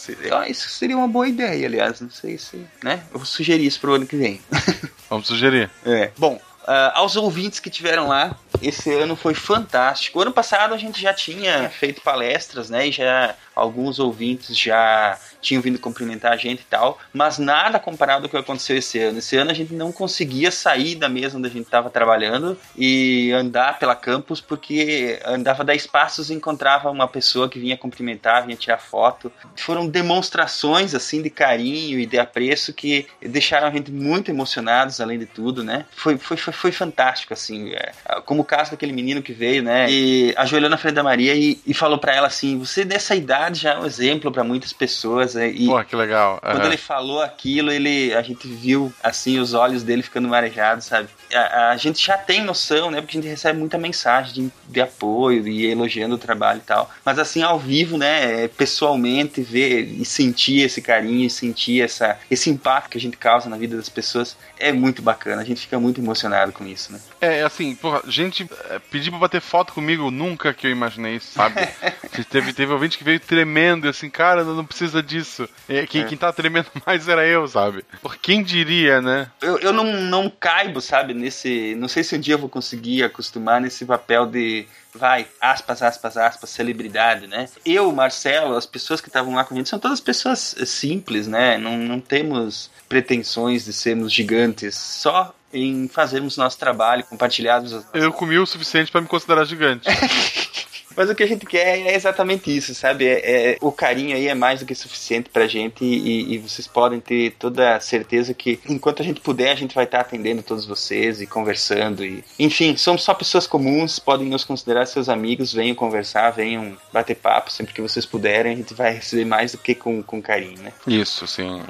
Isso seria uma boa ideia, aliás. Não sei se. Né? Eu vou sugerir isso pro ano que vem. Vamos sugerir. É. Bom, ah, aos ouvintes que tiveram lá, esse ano foi fantástico. Ano passado a gente já tinha feito palestras, né? E já alguns ouvintes já tinham vindo cumprimentar a gente e tal, mas nada comparado ao que aconteceu esse ano. Esse ano a gente não conseguia sair da mesa onde a gente estava trabalhando e andar pela campus porque andava 10 passos e encontrava uma pessoa que vinha cumprimentar, vinha tirar foto. Foram demonstrações assim de carinho e de apreço que deixaram a gente muito emocionados, além de tudo, né? Foi, foi, foi, foi fantástico, assim. é, como o caso daquele menino que veio, né? E ajoelhou na frente da Maria e, e falou para ela assim: Você dessa idade já é um exemplo para muitas pessoas. Né? E Pô, que legal. quando Aham. ele falou aquilo, ele, a gente viu assim os olhos dele ficando marejados, sabe? A, a gente já tem noção, né? Porque a gente recebe muita mensagem de, de apoio e elogiando o trabalho e tal. Mas assim, ao vivo, né? Pessoalmente, ver e sentir esse carinho, e sentir essa, esse impacto que a gente causa na vida das pessoas é muito bacana. A gente fica muito emocionado com isso, né? É, assim, porra, gente é, pedir pra bater foto comigo, nunca que eu imaginei isso, sabe? Teve, teve ouvinte que veio tremendo, assim, cara, não precisa disso. E quem, É. quem tá tremendo mais era eu, sabe? Por quem diria, né? eu, eu não, não caibo, sabe, nesse. Não sei se um dia eu vou conseguir acostumar nesse papel de. Vai, aspas, aspas, aspas, celebridade, né? Eu, Marcelo, as pessoas que estavam lá com a gente são todas pessoas eh, simples, né? Não, não temos pretensões de sermos gigantes, só em fazermos nosso trabalho, compartilharmos as Eu comi o suficiente pra me considerar gigante. Mas o que a gente quer é exatamente isso, sabe? É, é- o carinho aí é mais do que suficiente pra gente e, e vocês podem ter toda a certeza que enquanto a gente puder, a gente vai estar atendendo todos vocês e conversando. E... Enfim, somos só pessoas comuns, podem nos considerar seus amigos, venham conversar, venham bater papo sempre que vocês puderem, a gente vai receber mais do que com, com carinho, né? Isso, sim.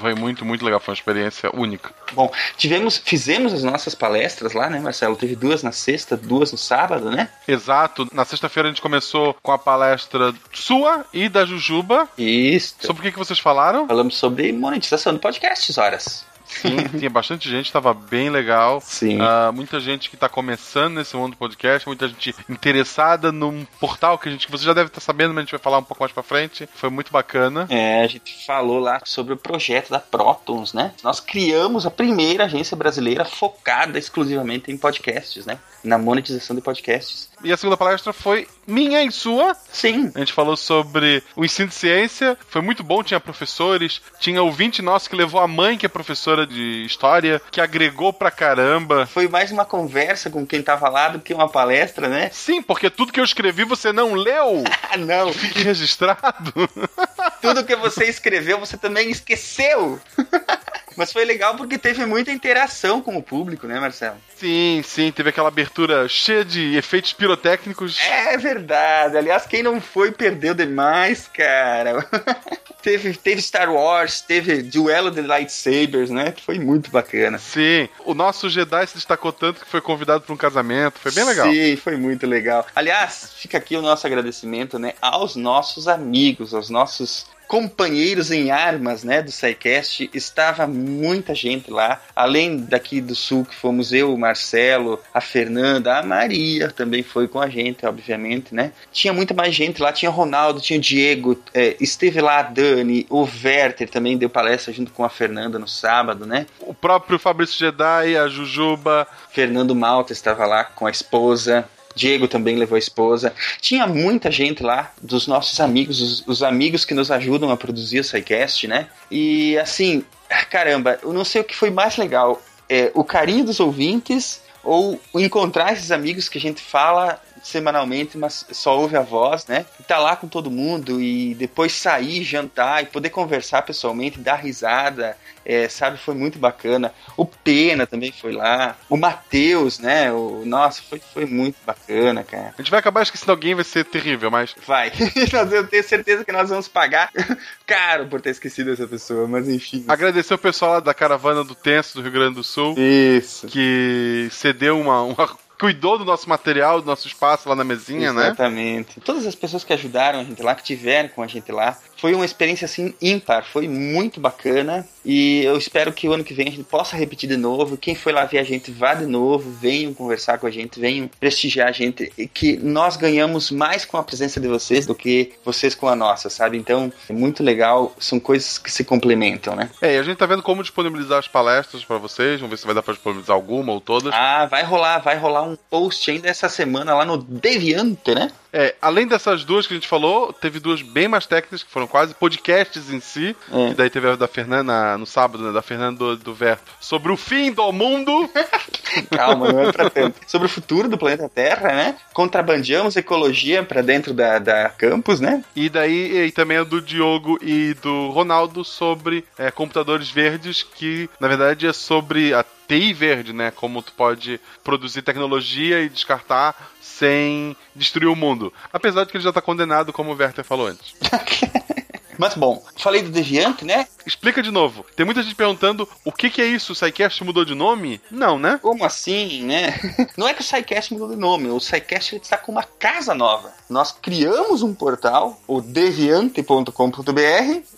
Foi muito, muito legal. Foi uma experiência única. Bom, tivemos, fizemos as nossas palestras lá, né, Marcelo? Teve duas na sexta, duas no sábado, né? Exato. Na sexta-feira a gente começou com a palestra sua e da Jujuba. Isso. Sobre o que, que vocês falaram? Falamos sobre monetização de podcasts, horas. Sim, tinha bastante gente, tava bem legal. Sim. Ah, muita gente que tá começando nesse mundo do podcast, muita gente interessada num portal que a gente, que você já deve estar sabendo, mas a gente vai falar um pouco mais pra frente. Foi muito bacana. É, a gente falou lá sobre o projeto da Protons, né? Nós criamos a primeira agência brasileira focada exclusivamente em podcasts, né? Na monetização de podcasts. E a segunda palestra foi minha e sua. Sim. A gente falou sobre o ensino de ciência. Foi muito bom, tinha professores, tinha ouvinte nosso que levou a mãe, que é professora de história, que agregou pra caramba. Foi mais uma conversa com quem tava lá do que uma palestra, né? Sim, porque tudo que eu escrevi você não leu. Ah, não. Fique registrado. Tudo que você escreveu você também esqueceu. Mas foi legal porque teve muita interação com o público, né, Marcelo? Sim, sim, teve aquela abertura cheia de efeitos pirotécnicos. É verdade. Aliás, quem não foi perdeu demais, cara. teve, teve Star Wars, teve duelo de lightsabers, né? Foi muito bacana. Sim, o nosso Jedi se destacou tanto que foi convidado para um casamento. Foi bem legal. Sim, foi muito legal. Aliás, fica aqui o nosso agradecimento, né, aos nossos amigos, aos nossos companheiros em armas, né, do SciCast. Estava muita gente lá, além daqui do sul, que fomos eu, o Marcelo, a Fernanda, a Maria também foi com a gente, obviamente, né. Tinha muita mais gente lá, tinha o Ronaldo, tinha o Diego, é, esteve lá a Dani, o Werther também deu palestra junto com a Fernanda no sábado, né. O próprio Fabrício Jedi, a Jujuba. Fernando Malta estava lá com a esposa. Diego também levou a esposa. Tinha muita gente lá, dos nossos amigos, os, os amigos que nos ajudam a produzir o SciCast, né? E assim, caramba, eu não sei o que foi mais legal. É, o carinho dos ouvintes ou encontrar esses amigos que a gente fala semanalmente, mas só ouve a voz, né? E tá lá com todo mundo e depois sair, jantar e poder conversar pessoalmente, dar risada, é, sabe? Foi muito bacana. O Pena também foi lá, o Matheus, né? O, nossa, foi, foi muito bacana, cara. A gente vai acabar esquecendo alguém, vai ser terrível, mas. Vai. eu tenho certeza que nós vamos pagar caro por ter esquecido essa pessoa, mas enfim. Agradecer o pessoal lá da caravana do Tenso do Rio Grande do Sul. Isso. Que cedeu uma, uma cuidou do nosso material, do nosso espaço lá na mesinha, né? Exatamente. Todas as pessoas que ajudaram a gente lá, que tiveram com a gente lá, foi uma experiência assim ímpar, foi muito bacana e eu espero que o ano que vem a gente possa repetir de novo. Quem foi lá ver a gente, vá de novo, venham conversar com a gente, venham prestigiar a gente e que nós ganhamos mais com a presença de vocês do que vocês com a nossa, sabe? Então é muito legal, são coisas que se complementam, né? É, e a gente tá vendo como disponibilizar as palestras pra vocês, vamos ver se vai dar pra disponibilizar alguma ou todas. Ah, vai rolar, vai rolar um post ainda essa semana lá no Deviante, né? É, além dessas duas que a gente falou, teve duas bem mais técnicas, que foram quase podcasts em si. É. E daí teve a da Fernanda, no sábado, né, da Fernanda do, do Verto, sobre o fim do mundo. Calma, não é pra tanto. Sobre o futuro do planeta Terra, né? Contrabandeamos ecologia pra dentro da, da campus, né? E daí e também a do Diogo e do Ronaldo sobre é, computadores verdes, que na verdade é sobre a TI verde, né? Como tu pode produzir tecnologia e descartar sem destruir o mundo. Apesar de que ele já tá condenado, como o Werther falou antes. Mas bom, falei do Deviante, né? Explica de novo. Tem muita gente perguntando o que, que é isso? O SciCast mudou de nome? Não, né? Como assim, né? Não é que o SciCast mudou de nome, o SciCast está com uma casa nova. Nós criamos um portal, o deviante.com.br,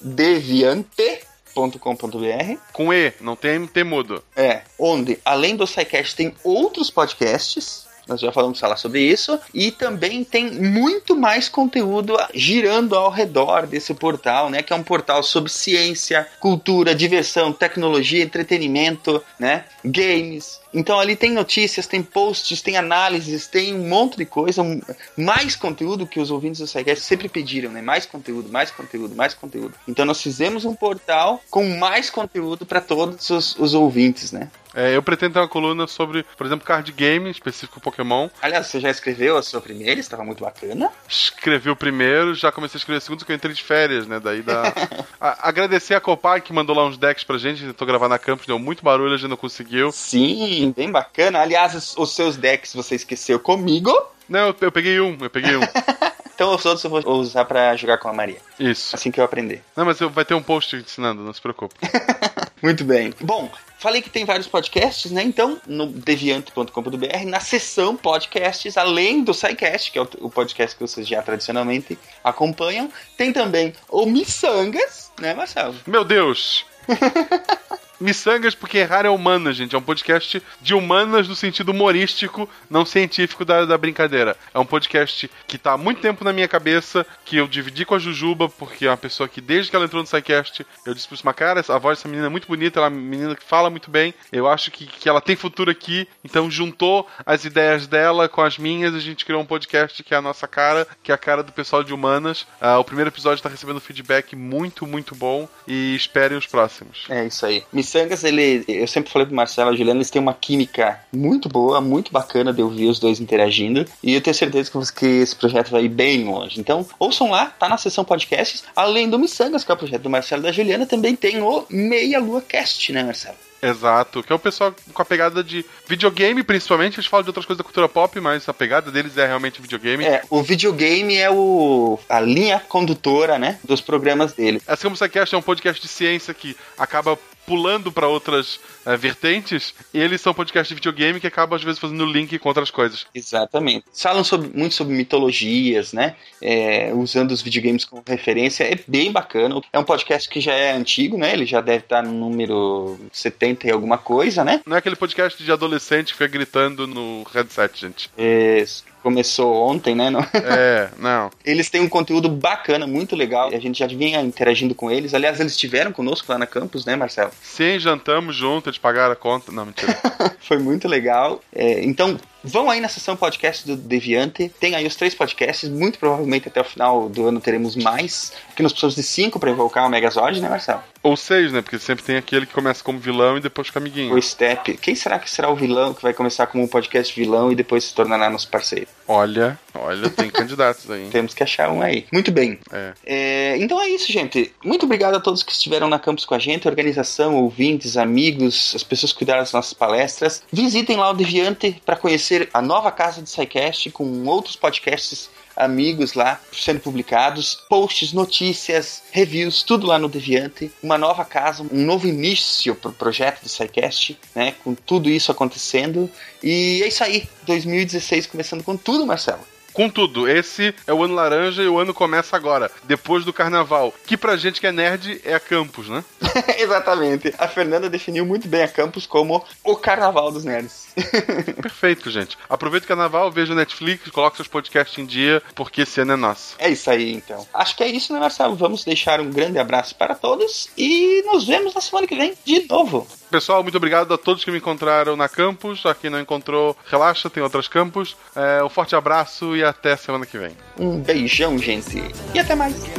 deviante.com.br. Com E, não tem T mudo. É, onde, além do SciCast, tem outros podcasts. Nós já falamos falar sobre isso. E também tem muito mais conteúdo girando ao redor desse portal, né? Que é um portal sobre ciência, cultura, diversão, tecnologia, entretenimento, né? Games. Então ali tem notícias, tem posts, tem análises, tem um monte de coisa, um- mais conteúdo que os ouvintes do SciCast sempre pediram, né? Mais conteúdo, mais conteúdo, mais conteúdo. Então nós fizemos um portal com mais conteúdo para todos os, os ouvintes, né? É, eu pretendo ter uma coluna sobre, por exemplo, card game, específico Pokémon. Aliás, você já escreveu a sua primeira, estava muito bacana. Escrevi o primeiro, já comecei a escrever o segundo, porque eu entrei de férias, né? Daí dá. A- agradecer a Copag que mandou lá uns decks pra gente. Tentou gravar na campus, deu muito barulho, a gente não conseguiu. Sim, bem bacana. Aliás, os, os seus decks você esqueceu comigo. Não, eu, eu peguei um, eu peguei um. Então os outros eu vou usar pra jogar com a Maria. Isso. Assim que eu aprender. Não, mas eu, vai ter um post ensinando, não se preocupe. Muito bem. Bom, falei que tem vários podcasts, né? Então, no deviante.com.br, na seção podcasts, além do SciCast, que é o, o podcast que vocês já tradicionalmente acompanham, tem também o Missangas, né, Marcelo? Meu Deus! Missangas, porque errar é humanas, gente. É um podcast de humanas no sentido humorístico, não científico da, da brincadeira. É um podcast que tá há muito tempo na minha cabeça, que eu dividi com a Jujuba, porque é uma pessoa que, desde que ela entrou no SciCast, eu disse pra uma cara, a voz dessa menina é muito bonita, ela é uma menina que fala muito bem, eu acho que, que ela tem futuro aqui, então juntou as ideias dela com as minhas, a gente criou um podcast que é a nossa cara, que é a cara do pessoal de humanas. Ah, o primeiro episódio tá recebendo feedback muito, muito bom, e esperem os próximos. É isso aí. Missangas, ele, eu sempre falei pro Marcelo e Juliana, eles têm uma química muito boa, muito bacana de ouvir os dois interagindo. E eu tenho certeza que, que esse projeto vai ir bem longe. Então, ouçam lá, tá na seção podcasts. Além do Missangas, que é o projeto do Marcelo e da Juliana, também tem o Meia Lua Cast, né, Marcelo? Exato, que é o pessoal com a pegada de videogame, principalmente. Eles falam de outras coisas da cultura pop, mas a pegada deles é realmente videogame. É, o videogame é o a linha condutora, né, dos programas dele. Assim como o SciCast é um podcast de ciência que acaba pulando para outras eh, vertentes, eles são podcast de videogame que acaba às vezes fazendo link com outras coisas. Exatamente. Falam sobre, muito sobre mitologias, né? É, usando os videogames como referência. É bem bacana. É um podcast que já é antigo, né? Ele já deve estar no número 70 e alguma coisa, né? Não é aquele podcast de adolescente que fica gritando no headset, gente. É, começou ontem, né? Não- É, não. Eles têm um conteúdo bacana, muito legal. A gente já vinha interagindo com eles. Aliás, eles estiveram conosco lá na campus, né, Marcelo? Sim, jantamos junto, eles pagaram a conta. Não, mentira. Foi muito legal. É, então, vão aí na sessão podcast do Deviante. Tem aí os três podcasts. Muito provavelmente até o final do ano teremos mais. Porque nós precisamos de cinco para invocar o Megazord, né, Marcelo? Ou seis, né? Porque sempre tem aquele que começa como vilão e depois fica amiguinho. O Step. Quem será que será o vilão que vai começar como um podcast vilão e depois se tornará nosso parceiro? Olha, olha, tem candidatos aí. hein? Temos que achar um aí. Muito bem. É. É, então é isso, gente. Muito obrigado a todos que estiveram na campus com a gente, organização, ouvintes, amigos, as pessoas que cuidaram das nossas palestras. Visitem lá o Deviante para conhecer a nova casa do SciCast com outros podcasts amigos lá sendo publicados, posts, notícias, reviews, tudo lá no Deviante. Uma nova casa, um novo início pro projeto do SciCast, né? Com tudo isso acontecendo. E é isso aí, 2016 começando com tudo, Marcelo. Com tudo, esse é o ano laranja e o ano começa agora, depois do carnaval. Que pra gente que é nerd é a campus, né? Exatamente. A Fernanda definiu muito bem a campus como o carnaval dos nerds. Perfeito, gente. Aproveita o carnaval, veja o Netflix, coloque seus podcasts em dia, porque esse ano é nosso. É isso aí, então. Acho que é isso, né, Marcelo? Vamos deixar um grande abraço para todos e nos vemos na semana que vem de novo. Pessoal, muito obrigado a todos que me encontraram na campus. A quem não encontrou, relaxa, tem outras campus. É, um forte abraço e até semana que vem. Um beijão, gente. E até mais. Give